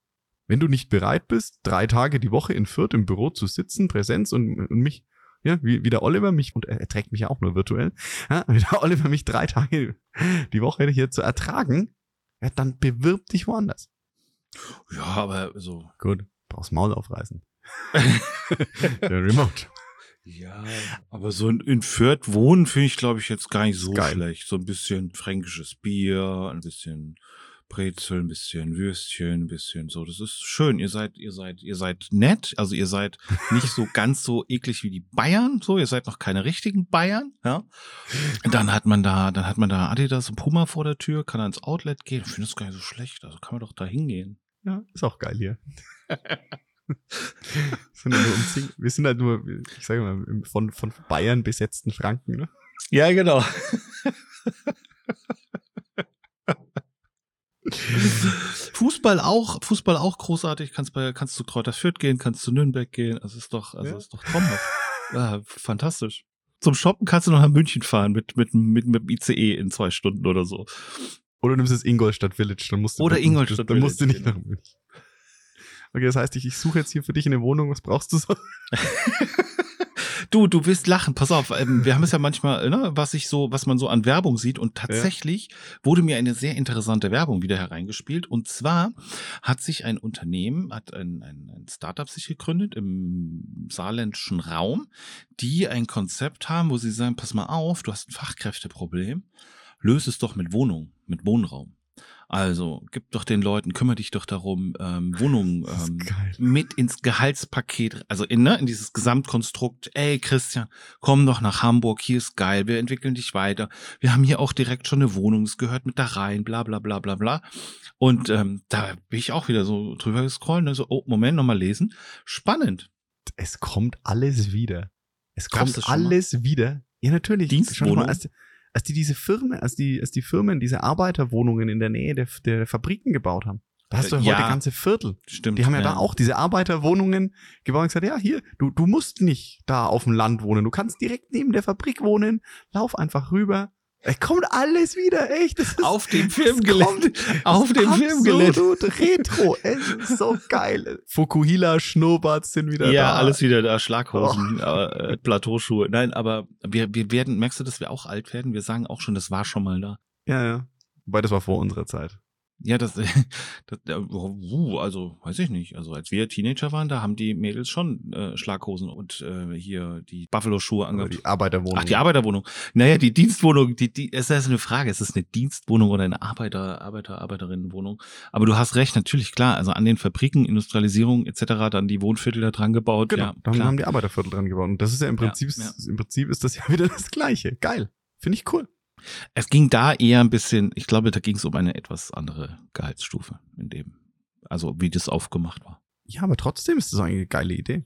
Wenn du nicht bereit bist, drei Tage die Woche in Fürth im Büro zu sitzen, Präsenz und, und mich, ja, wie, wie der Oliver mich, und er, er trägt mich ja auch nur virtuell, ja, wie der Oliver mich drei Tage die Woche hier zu ertragen, ja, dann bewirb dich woanders. Ja, aber so. Gut, brauchst Maul aufreißen. der Remote. Ja, aber so in, in Fürth wohnen finde ich, glaube ich, jetzt gar nicht so Geil. schlecht. So ein bisschen fränkisches Bier, ein bisschen Brezel, ein bisschen Würstchen, ein bisschen so. Das ist schön. Ihr seid, ihr seid, ihr seid nett. Also ihr seid nicht so ganz so eklig wie die Bayern. So, ihr seid noch keine richtigen Bayern. Ja. Dann hat man da, dann hat man da Adidas und Puma vor der Tür, kann ans Outlet gehen. Ich finde das gar nicht so schlecht. Also kann man doch da hingehen. Ja, ist auch geil hier. sind halt wir sind halt nur, ich sage mal, von, von Bayern besetzten Franken, ne? Ja, genau. Fußball auch, Fußball auch großartig. Kannst bei, kannst zu Kräuter Fürth gehen, kannst zu Nürnberg gehen. Also ist doch, also ja. ist doch traumhaft. Ja, fantastisch. Zum Shoppen kannst du noch nach München fahren mit, mit, mit, mit dem ICE in zwei Stunden oder so. Oder du nimmst das Ingolstadt Village, dann musst du, oder Ingolstadt dann musst du nicht genau. nach München. Okay, das heißt, ich, ich suche jetzt hier für dich eine Wohnung. Was brauchst du so? Du, du wirst lachen. Pass auf, ähm, wir haben es ja manchmal, ne, was ich so, was man so an Werbung sieht. Und tatsächlich wurde mir eine sehr interessante Werbung wieder hereingespielt. Und zwar hat sich ein Unternehmen, hat ein, ein, ein Startup sich gegründet im saarländischen Raum, die ein Konzept haben, wo sie sagen, pass mal auf, du hast ein Fachkräfteproblem, löse es doch mit Wohnung, mit Wohnraum. Also, gib doch den Leuten, kümmere dich doch darum, ähm, Wohnungen ähm, mit ins Gehaltspaket, also in, ne, in dieses Gesamtkonstrukt, ey Christian, komm doch nach Hamburg, hier ist geil, wir entwickeln dich weiter. Wir haben hier auch direkt schon eine Wohnung, es gehört mit da rein, bla bla bla bla bla. Und ähm, da bin ich auch wieder so drüber gescrollt, ne, so, oh, Moment, nochmal lesen. Spannend. Es kommt alles wieder. Es kommt schon mal? alles wieder. Ja, natürlich. Dienstwohnung? Schon mal, als, die diese Firmen, als die, als die Firmen diese Arbeiterwohnungen in der Nähe der, der Fabriken gebaut haben. Da hast du ja heute ja. ganze Viertel. Stimmt. Die haben ja, da auch diese Arbeiterwohnungen gebaut und gesagt, ja, hier, du, du musst nicht da auf dem Land wohnen. Du kannst direkt neben der Fabrik wohnen. Lauf einfach rüber. Es kommt alles wieder, echt. Das ist, auf dem kommt Auf dem. Absolut retro. Es ist so geil. Fukuhila Schnurrbarts sind wieder Ja, da. alles wieder da, Schlaghosen, äh, Plateauschuhe. Nein, aber wir, wir werden, merkst du, dass wir auch alt werden? Wir sagen auch schon, das war schon mal da. Ja, ja. Wobei das war vor unserer Zeit. Ja, das, das äh, uh, also weiß ich nicht. Also als wir Teenager waren, da haben die Mädels schon äh, Schlaghosen und äh, hier die Buffalo-Schuhe angehabt. die Arbeiterwohnung. Ach, die Arbeiterwohnung. Naja, die Dienstwohnung, die, die, es ist eine Frage, ist es eine Dienstwohnung oder eine Arbeiter, Arbeiter, Arbeiterinnenwohnung? Aber du hast recht, natürlich, klar, also an den Fabriken, Industrialisierung etc., dann die Wohnviertel da dran gebaut. Genau, ja, da klar. haben die Arbeiterviertel dran gebaut. Und das ist ja im Ja, Prinzip, ja. im Prinzip ist das ja wieder das Gleiche. Geil. Finde ich cool. Es ging da eher ein bisschen, ich glaube, da ging es um eine etwas andere Gehaltsstufe in dem, also wie das aufgemacht war. Ja, aber trotzdem ist das eigentlich eine geile Idee.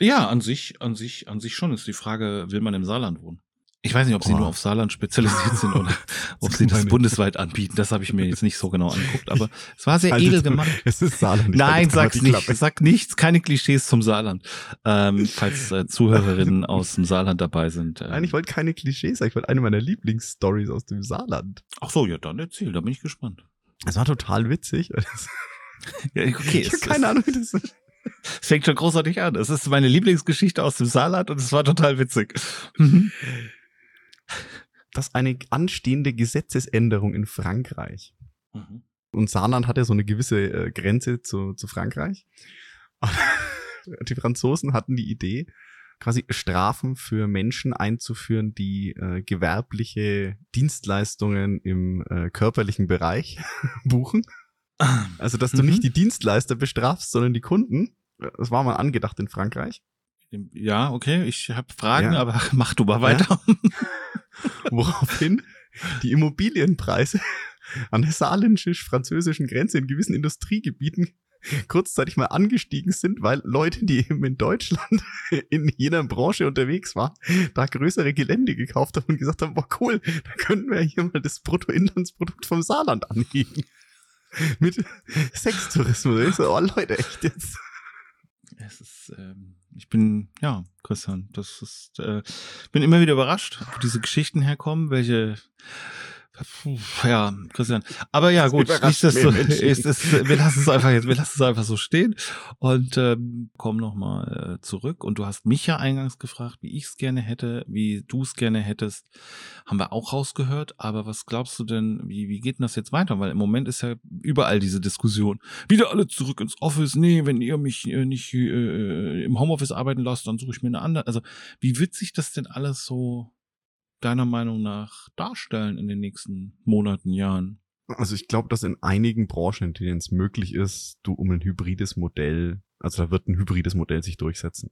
Ja, an sich, an sich, an sich schon ist die Frage, will man im Saarland wohnen? Ich weiß nicht, ob sie Boah. nur auf Saarland spezialisiert sind oder ob sie das bundesweit anbieten. Das habe ich mir jetzt nicht so genau angeguckt, aber es war sehr edel gemacht. Es ist Saarland. Nein, sag's nicht. Klappe. Sag nichts, keine Klischees zum Saarland. Ähm, falls äh, Zuhörerinnen aus dem Saarland dabei sind. Nein, Äh, ich wollte keine Klischees. Ich wollte eine meiner Lieblingsstories aus dem Saarland. ach so, ja, dann erzähl, da bin ich gespannt. Es war total witzig. Ja, okay, ich habe keine Ahnung, wie das ist. es fängt schon großartig an. Es ist meine Lieblingsgeschichte aus dem Saarland und es war total witzig. Mhm. Das ist eine anstehende Gesetzesänderung in Frankreich. Mhm. Und Saarland hat ja so eine gewisse äh, Grenze zu, zu Frankreich. die Franzosen hatten die Idee, quasi Strafen für Menschen einzuführen, die äh, gewerbliche Dienstleistungen im äh, körperlichen Bereich buchen. Also, dass du Mhm. nicht die Dienstleister bestrafst, sondern die Kunden. Das war mal angedacht in Frankreich. Ja, okay, ich habe Fragen, Ja. aber mach du mal weiter. Woraufhin die Immobilienpreise an der saarländisch-französischen Grenze in gewissen Industriegebieten kurzzeitig mal angestiegen sind, weil Leute, die eben in Deutschland in jener Branche unterwegs waren, da größere Gelände gekauft haben und gesagt haben, boah cool, da könnten wir hier mal das Bruttoinlandsprodukt vom Saarland anheben. Mit Sextourismus. So, oh Leute, echt jetzt. Es ist, ähm, ich bin, ja, Christian, das ist, äh, bin immer wieder überrascht, wo diese Geschichten herkommen, welche, ja, Christian. Aber ja, Das gut, nichtsdestotrotz, mehr Menschen. ist, ist, wir lassen es einfach jetzt, wir lassen es einfach so stehen und ähm, kommen nochmal äh, zurück. Und du hast mich ja eingangs gefragt, wie ich es gerne hätte, wie du es gerne hättest. Haben wir auch rausgehört. Aber was glaubst du denn, wie, wie geht denn das jetzt weiter? Weil im Moment ist ja überall diese Diskussion. Wieder alle zurück ins Office. Nee, wenn ihr mich äh, nicht äh, im Homeoffice arbeiten lasst, dann suche ich mir eine andere. Also, wie wird sich das denn alles so deiner Meinung nach darstellen in den nächsten Monaten, Jahren? Also ich glaube, dass in einigen Branchen, in denen es möglich ist, du um ein hybrides Modell, also da wird ein hybrides Modell sich durchsetzen.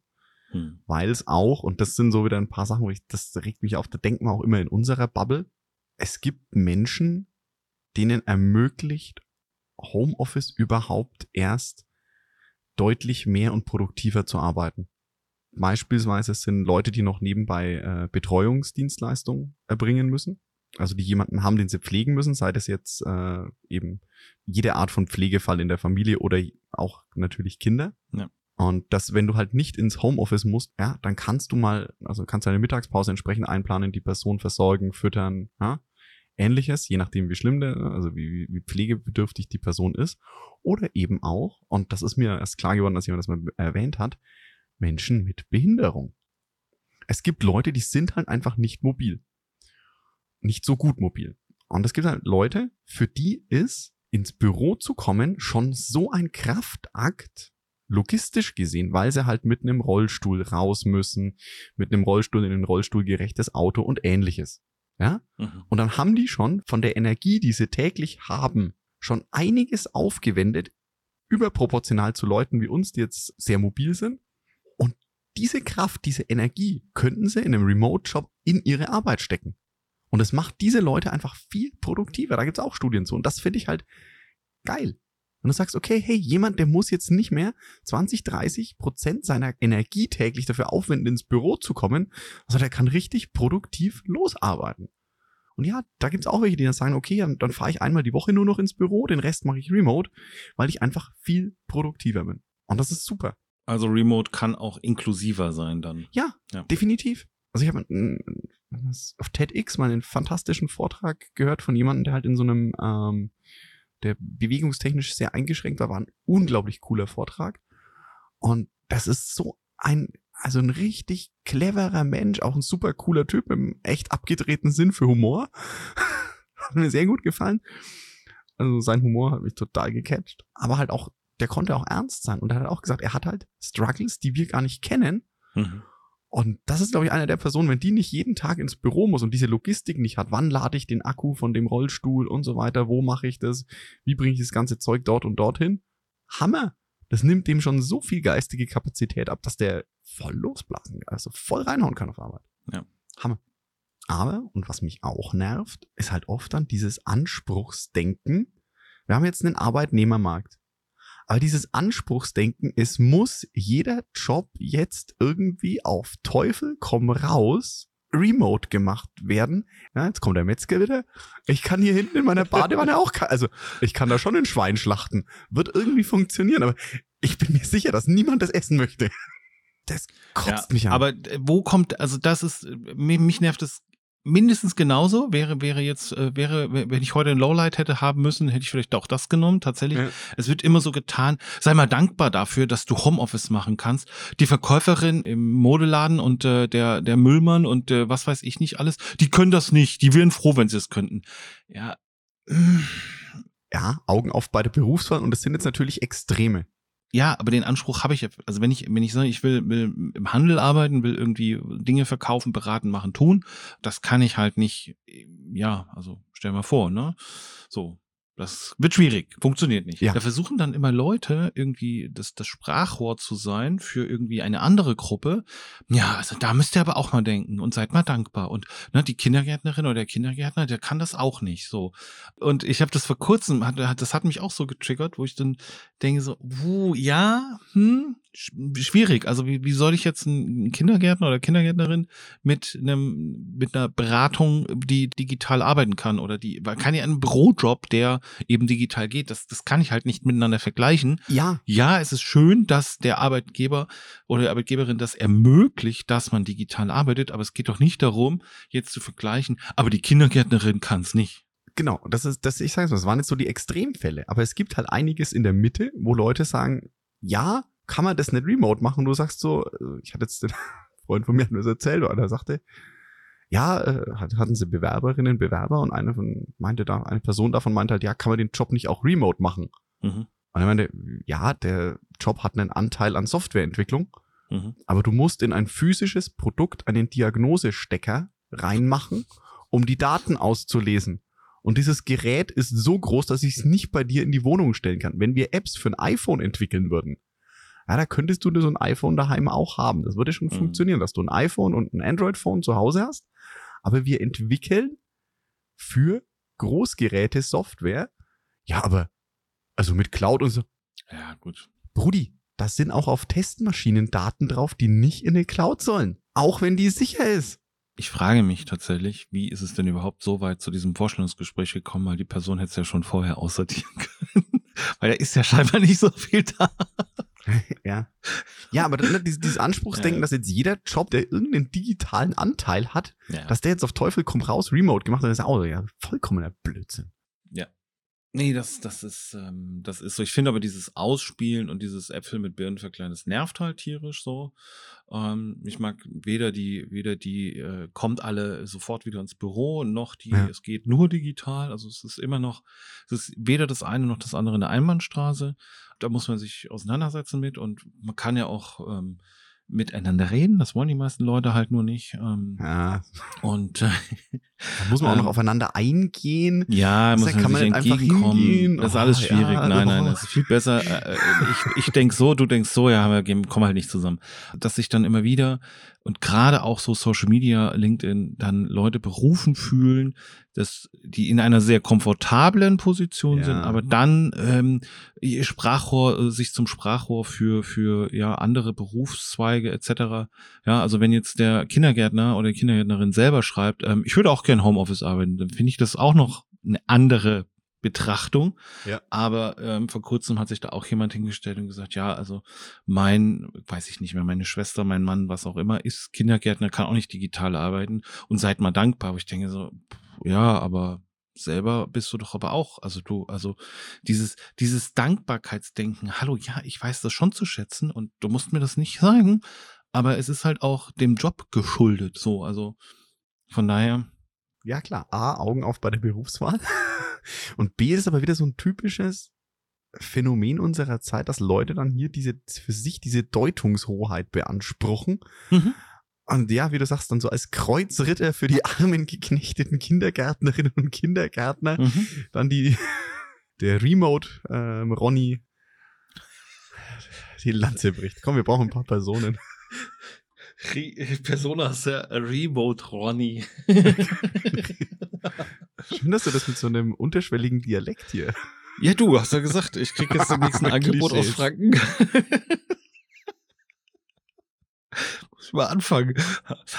Hm. Weil es auch, und das sind so wieder ein paar Sachen, wo ich, das regt mich auf, da denken wir auch immer in unserer Bubble. Es gibt Menschen, denen ermöglicht Homeoffice überhaupt erst deutlich mehr und produktiver zu arbeiten. Beispielsweise sind Leute, die noch nebenbei äh, Betreuungsdienstleistungen erbringen müssen. Also die jemanden haben, den sie pflegen müssen, sei das jetzt äh, eben jede Art von Pflegefall in der Familie oder auch natürlich Kinder. Ja. Und das, wenn du halt nicht ins Homeoffice musst, ja, dann kannst du mal, also kannst deine Mittagspause entsprechend einplanen, die Person versorgen, füttern, ja, ähnliches, je nachdem wie schlimm der, also wie, wie pflegebedürftig die Person ist. Oder eben auch, und das ist mir erst klar geworden, dass jemand das mal erwähnt hat, Menschen mit Behinderung. Es gibt Leute, die sind halt einfach nicht mobil. Nicht so gut mobil. Und es gibt halt Leute, für die ist ins Büro zu kommen schon so ein Kraftakt, logistisch gesehen, weil sie halt mit einem Rollstuhl raus müssen, mit einem Rollstuhl in ein Rollstuhlgerechtes Auto und ähnliches. Ja? Mhm. Und dann haben die schon von der Energie, die sie täglich haben, schon einiges aufgewendet, überproportional zu Leuten wie uns, die jetzt sehr mobil sind. Diese Kraft, diese Energie könnten sie in einem Remote-Job in ihre Arbeit stecken. Und es macht diese Leute einfach viel produktiver. Da gibt's auch Studien zu. Und das finde ich halt geil. Und du sagst, okay, hey, jemand, der muss jetzt nicht mehr 20, 30 Prozent seiner Energie täglich dafür aufwenden, ins Büro zu kommen, also der kann richtig produktiv losarbeiten. Und ja, da gibt's auch welche, die dann sagen, okay, dann, dann fahre ich einmal die Woche nur noch ins Büro, den Rest mache ich remote, weil ich einfach viel produktiver bin. Und das ist super. Also Remote kann auch inklusiver sein dann. Ja, Ja. definitiv. Also ich habe auf TEDx mal einen fantastischen Vortrag gehört von jemandem, der halt in so einem, ähm, der bewegungstechnisch sehr eingeschränkt war, war ein unglaublich cooler Vortrag. Und das ist so ein, also ein richtig cleverer Mensch, auch ein super cooler Typ im echt abgedrehten Sinn für Humor. hat mir sehr gut gefallen. Also sein Humor hat mich total gecatcht. Aber halt auch, der konnte auch ernst sein. Und er hat auch gesagt, er hat halt Struggles, die wir gar nicht kennen. Mhm. Und das ist, glaube ich, einer der Personen, wenn die nicht jeden Tag ins Büro muss und diese Logistik nicht hat, wann lade ich den Akku von dem Rollstuhl und so weiter, wo mache ich das, wie bringe ich das ganze Zeug dort und dorthin? Hammer! Das nimmt dem schon so viel geistige Kapazität ab, dass der voll losblasen kann, also voll reinhauen kann auf Arbeit. Ja. Hammer. Aber, und was mich auch nervt, ist halt oft dann dieses Anspruchsdenken. Wir haben jetzt einen Arbeitnehmermarkt. Aber dieses Anspruchsdenken, es muss jeder Job jetzt irgendwie auf Teufel komm raus remote gemacht werden. Ja, jetzt kommt der Metzger wieder. Ich kann hier hinten in meiner Badewanne auch, also ich kann da schon ein Schwein schlachten. Wird irgendwie funktionieren, aber ich bin mir sicher, dass niemand das essen möchte. Das kotzt mich an. Aber äh, wo kommt, also das ist, äh, mich, mich nervt es mindestens genauso. Wäre, wäre jetzt, äh, wäre, wenn ich heute ein Lowlight hätte haben müssen, hätte ich vielleicht auch das genommen. Tatsächlich. Ja. Es wird immer so getan. Sei mal dankbar dafür, dass du Homeoffice machen kannst. Die Verkäuferin im Modeladen und äh, der, der Müllmann und äh, was weiß ich nicht alles, die können das nicht. Die wären froh, wenn sie es könnten. Ja. ja, Augen auf bei der Berufswahl und das sind jetzt natürlich Extreme. Ja, aber den Anspruch habe ich, also wenn ich, wenn ich sage, ich will, will im Handel arbeiten, will irgendwie Dinge verkaufen, beraten, machen, tun, das kann ich halt nicht, ja, also stell mal vor, ne? So. Das wird schwierig, funktioniert nicht. Ja. Da versuchen dann immer Leute irgendwie das, das Sprachrohr zu sein für irgendwie eine andere Gruppe. Ja, also da müsst ihr aber auch mal denken und seid mal dankbar. Und ne, die Kindergärtnerin oder der Kindergärtner, der kann das auch nicht so. Und ich habe das vor kurzem, hat, das hat mich auch so getriggert, wo ich dann denke so, wuh, ja, hm, schwierig. Also wie, wie soll ich jetzt einen Kindergärtner oder Kindergärtnerin mit einem mit einer Beratung, die digital arbeiten kann oder die weil kann ja ein Bürojob, der eben digital geht, das das kann ich halt nicht miteinander vergleichen. Ja, Ja, es ist schön, dass der Arbeitgeber oder die Arbeitgeberin das ermöglicht, dass man digital arbeitet, aber es geht doch nicht darum, jetzt zu vergleichen, aber die Kindergärtnerin kann es nicht. genau. Das ist, das, ich sag's mal, das waren jetzt so die Extremfälle. Aber es gibt halt einiges in der Mitte, wo Leute sagen, ja, kann man das nicht remote machen? Und du sagst so, äh, ich hatte jetzt den Freund von mir hat mir das erzählt, weil er sagte, ja, äh, hat- hatten sie Bewerberinnen, Bewerber und eine von, meinte da, eine Person davon meinte halt, ja, kann man den Job nicht auch remote machen? Mhm. Und er meinte, ja, der Job hat einen Anteil an Softwareentwicklung, Mhm. aber du musst in ein physisches Produkt einen Diagnosestecker reinmachen, um die Daten auszulesen. Und dieses Gerät ist so groß, dass ich es nicht bei dir in die Wohnung stellen kann. Wenn wir Apps für ein iPhone entwickeln würden, ja, da könntest du so ein iPhone daheim auch haben. Das würde schon Mhm. funktionieren, dass du ein iPhone und ein Android-Phone zu Hause hast. Aber wir entwickeln für Großgeräte Software. Ja, aber also mit Cloud und so. Ja, gut. Brudi, da sind auch auf Testmaschinen Daten drauf, die nicht in eine Cloud sollen. Auch wenn die sicher ist. Ich frage mich tatsächlich, wie ist es denn überhaupt so weit zu diesem Vorstellungsgespräch gekommen, weil die Person hätte es ja schon vorher aussortieren können. Weil da ist ja scheinbar nicht so viel da. ja. Ja, aber ne, dieses, dieses Anspruchsdenken, Ja. dass jetzt jeder Job, der irgendeinen digitalen Anteil hat, Ja. dass der jetzt auf Teufel komm raus remote gemacht hat, ist auch ja vollkommener Blödsinn. Ja. Nee, das, das ist, ähm, das ist so. Ich finde aber dieses Ausspielen und dieses Äpfel mit Birnen verkleiden, das nervt halt tierisch so. Ähm, ich mag weder die, weder die, äh, kommt alle sofort wieder ins Büro, noch die, Ja. es geht nur digital. Also es ist immer noch, es ist weder das eine noch das andere eine Einbahnstraße. Da muss man sich auseinandersetzen mit und man kann ja auch ähm, miteinander reden. Das wollen die meisten Leute halt nur nicht. Ähm, Ja, Und äh, da muss man auch noch Ähm, aufeinander eingehen. Ja, muss man kann sich man einfach entgegenkommen. hingehen. Das ist Oh, alles schwierig. ja, nein, nein, oh. das ist viel besser. Äh, äh, ich ich denke so, du denkst so, ja, wir kommen halt nicht zusammen. Dass sich dann immer wieder und gerade auch so Social Media, LinkedIn, dann Leute berufen fühlen, dass die in einer sehr komfortablen Position Ja. sind, aber dann ähm, ihr Sprachrohr äh, sich zum Sprachrohr für für ja andere Berufszweige etc. Ja, also wenn jetzt der Kindergärtner oder die Kindergärtnerin selber schreibt, ähm, ich würde auch gerne Homeoffice arbeiten, dann finde ich das auch noch eine andere Betrachtung. Ja. Aber ähm, vor kurzem hat sich da auch jemand hingestellt und gesagt, ja, also mein, weiß ich nicht mehr, meine Schwester, mein Mann, was auch immer, ist Kindergärtner, kann auch nicht digital arbeiten und seid mal dankbar. Aber ich denke so, pff, ja, aber selber bist du doch aber auch, also du, also dieses, dieses Dankbarkeitsdenken, hallo, ja, ich weiß das schon zu schätzen und du musst mir das nicht sagen, aber es ist halt auch dem Job geschuldet, so, also von daher, Ja, klar. A, Augen auf bei der Berufswahl. Und B ist aber wieder so ein typisches Phänomen unserer Zeit, dass Leute dann hier diese, für sich diese Deutungshoheit beanspruchen. mhm. Und ja, wie du sagst, dann so als Kreuzritter für die armen geknechteten Kindergärtnerinnen und Kindergärtner Mhm. dann die, der Remote, ähm, Ronny, die Lanze bricht. Komm, wir brauchen ein paar Personen. Re Persona sehr Remote Ronny. Schön, dass du das mit so einem unterschwelligen Dialekt hier. ja, du hast ja gesagt, ich krieg jetzt demnächst ein Angebot aus. Franken. Mal anfangen.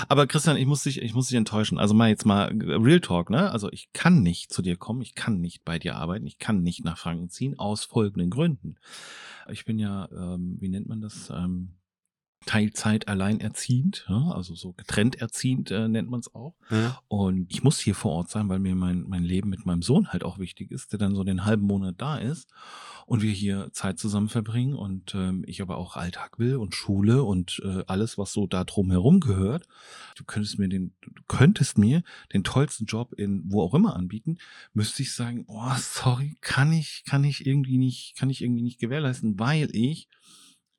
Aber Christian, ich muss dich, ich muss dich enttäuschen. Also mal jetzt mal Real Talk, ne? Also ich kann nicht zu dir kommen, ich kann nicht bei dir arbeiten, ich kann nicht nach Franken ziehen, aus folgenden Gründen. Ich bin ja, ähm, wie nennt man das? Ähm, Teilzeit alleinerziehend, ja? also so getrennt erziehend äh, nennt man es auch. Ja. Und ich muss hier vor Ort sein, weil mir mein, mein Leben mit meinem Sohn halt auch wichtig ist, der dann so den halben Monat da ist und wir hier Zeit zusammen verbringen und ähm, ich aber auch Alltag will und Schule und äh, alles, was so da drumherum gehört. Du könntest mir den, du könntest mir den tollsten Job in wo auch immer anbieten, müsste ich sagen, oh, sorry, kann ich, kann ich irgendwie nicht, kann ich irgendwie nicht gewährleisten, weil ich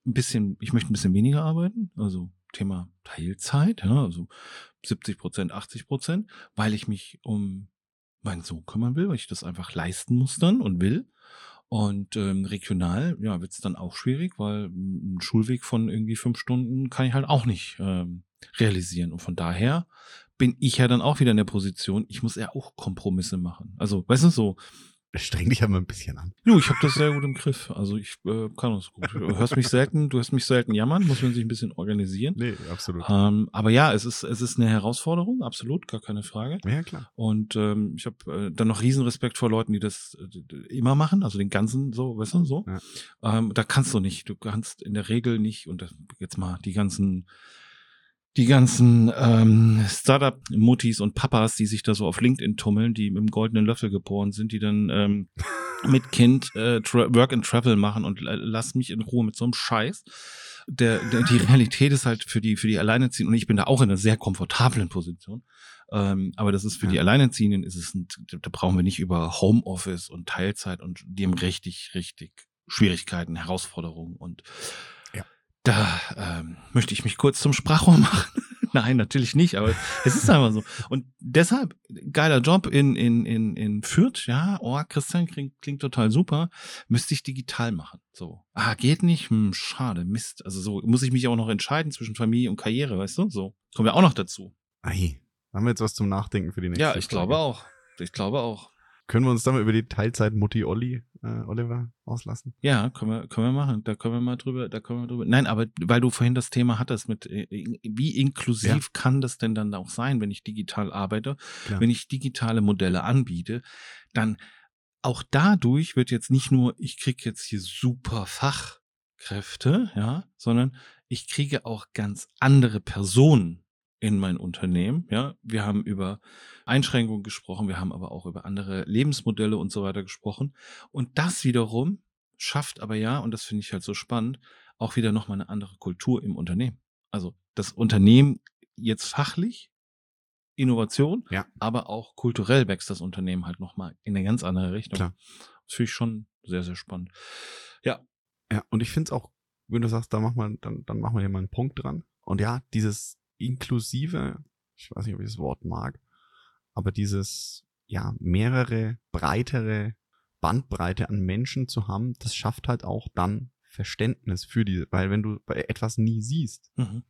ein bisschen, ich möchte ein bisschen weniger arbeiten, also Thema Teilzeit, ja, also 70 Prozent, 80 Prozent, weil ich mich um meinen Sohn kümmern will, weil ich das einfach leisten muss dann und will. Und ähm, regional, ja, wird es dann auch schwierig, weil ein Schulweg von irgendwie fünf Stunden kann ich halt auch nicht ähm, realisieren. Und von daher bin ich ja dann auch wieder in der Position, ich muss ja auch Kompromisse machen. Also, weißt du, so, Streng dich aber ein bisschen an. Du, ich habe das sehr gut im Griff. Also ich äh, kann das gut. Du hörst mich selten, du hörst mich selten jammern, muss man sich ein bisschen organisieren. Nee, absolut. Ähm, aber ja, es ist, es ist eine Herausforderung, absolut, gar keine Frage. Ja, klar. Und ähm, ich habe äh, dann noch Riesenrespekt vor Leuten, die das äh, immer machen, also den ganzen so, weißt du, so. Ja. Ähm, da kannst du nicht. Du kannst in der Regel nicht, und das, jetzt mal die ganzen die ganzen ähm, Startup-Muttis und Papas, die sich da so auf LinkedIn tummeln, die mit dem goldenen Löffel geboren sind, die dann ähm, mit Kind äh, Work and Travel machen und äh, lass mich in Ruhe mit so einem Scheiß. Der, der, die Realität ist halt für die, für die Alleinerziehenden, und ich bin da auch in einer sehr komfortablen Position. Ähm, aber das ist für Ja. die Alleinerziehenden, ist es, ein, da brauchen wir nicht über Homeoffice und Teilzeit und die haben richtig, richtig Schwierigkeiten, Herausforderungen und. Da ähm, möchte ich mich kurz zum Sprachrohr machen. Nein, natürlich nicht, aber es ist einfach so. Und deshalb, geiler Job in, in, in, in Fürth, ja, oh, Christian klingt, klingt total super, müsste ich digital machen. So. Ah, geht nicht? Hm, schade, Mist. Also so muss ich mich auch noch entscheiden zwischen Familie und Karriere, weißt du? So. Kommen wir auch noch dazu. Ei, haben wir jetzt was zum Nachdenken für die nächste Ja, ich Folge? glaube auch. Ich glaube auch. Können wir uns dann mal über die Teilzeit Mutti Olli, äh, Oliver auslassen? Ja, können wir, können wir machen. Da können wir mal drüber, da können wir drüber. Nein, aber weil du vorhin das Thema hattest mit, äh, wie inklusiv Ja. kann das denn dann auch sein, wenn ich digital arbeite, Klar. wenn ich digitale Modelle anbiete, dann auch dadurch wird jetzt nicht nur, ich kriege jetzt hier super Fachkräfte, ja, sondern ich kriege auch ganz andere Personen in mein Unternehmen. Ja, wir haben über Einschränkungen gesprochen, wir haben aber auch über andere Lebensmodelle und so weiter gesprochen. Und das wiederum schafft aber ja, und das finde ich halt so spannend, auch wieder nochmal eine andere Kultur im Unternehmen. Also das Unternehmen jetzt fachlich, Innovation, Ja. aber auch kulturell wächst das Unternehmen halt nochmal in eine ganz andere Richtung. Klar. Das finde ich schon sehr, sehr spannend. Ja, Ja, und ich finde es auch, wenn du sagst, da mach mal, dann, dann machen wir hier mal einen Punkt dran. Und ja, dieses inklusive, ich weiß nicht, ob ich das Wort mag, aber dieses, ja, mehrere, breitere Bandbreite an Menschen zu haben, das schafft halt auch dann Verständnis für die, weil wenn du bei etwas nie siehst, mhm.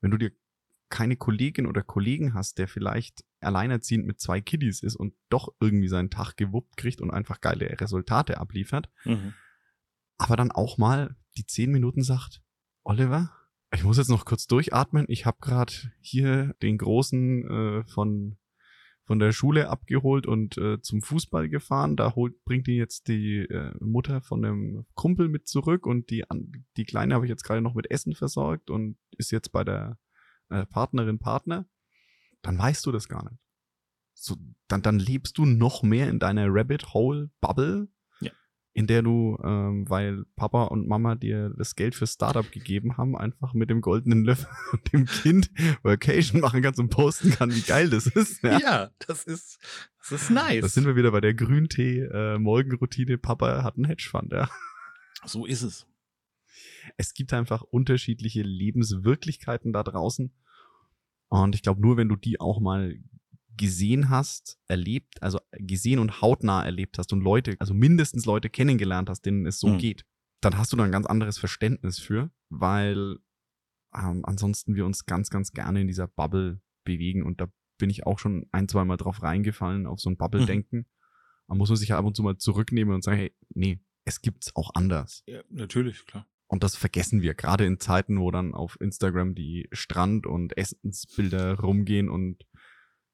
wenn du dir keine Kollegin oder Kollegen hast, der vielleicht alleinerziehend mit zwei Kiddies ist und doch irgendwie seinen Tag gewuppt kriegt und einfach geile Resultate abliefert, Mhm. aber dann auch mal die zehn Minuten sagt, Oliver, ich muss jetzt noch kurz durchatmen. Ich habe gerade hier den Großen äh, von von der Schule abgeholt und äh, zum Fußball gefahren. Da holt, bringt ihn jetzt die äh, Mutter von einem Kumpel mit zurück und die, die Kleine habe ich jetzt gerade noch mit Essen versorgt und ist jetzt bei der äh, Partnerin, Partner. Dann weißt du das gar nicht. So, dann, dann lebst du noch mehr in deiner Rabbit Hole Bubble. In der du, ähm, weil Papa und Mama dir das Geld für Startup gegeben haben, einfach mit dem goldenen Löffel und dem Kind Vacation machen kannst und posten kann, wie geil das ist. Ja. das ist, das ist nice. Da sind wir wieder bei der Grüntee-Morgenroutine. Papa hat einen Hedgefonds, ja. so ist es. Es gibt einfach unterschiedliche Lebenswirklichkeiten da draußen. Und ich glaube, nur wenn du die auch mal gesehen hast, erlebt, also gesehen und hautnah erlebt hast und Leute, also mindestens Leute kennengelernt hast, denen es so Mhm. geht, dann hast du da ein ganz anderes Verständnis für, weil ähm, ansonsten wir uns ganz, ganz gerne in dieser Bubble bewegen und da bin ich auch schon ein, zwei Mal drauf reingefallen, auf so ein Bubble-Denken. Man muss sich ja ab und zu mal zurücknehmen und sagen, hey, nee, es gibt's auch anders. Ja, natürlich, klar. Und das vergessen wir, gerade in Zeiten, wo dann auf Instagram die Strand- und Essensbilder rumgehen und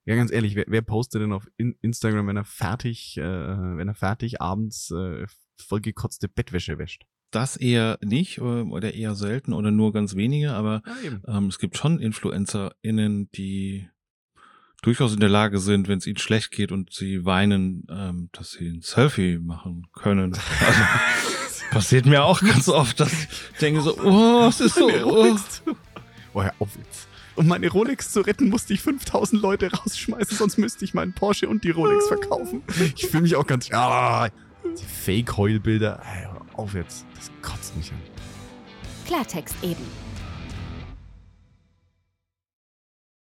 ja, ganz ehrlich, wer, wer postet denn auf in Instagram, wenn er fertig, äh, wenn er fertig abends äh, vollgekotzte Bettwäsche wäscht? Das eher nicht äh, oder eher selten oder nur ganz wenige, aber Ja, ähm, es gibt schon InfluencerInnen, die durchaus in der Lage sind, wenn es ihnen schlecht geht und sie weinen, ähm, dass sie ein Selfie machen können. Also, passiert mir auch ganz oft, dass ich denke so, oh, es ist so, oh. Oh, hör auf jetzt. Um meine Rolex zu retten, musste ich 5000 Leute rausschmeißen, sonst müsste ich meinen Porsche und die Rolex verkaufen. Ich fühle mich auch ganz... Ah, die Fake-Heulbilder. Hey, auf jetzt. Das kotzt mich an. Klartext eben.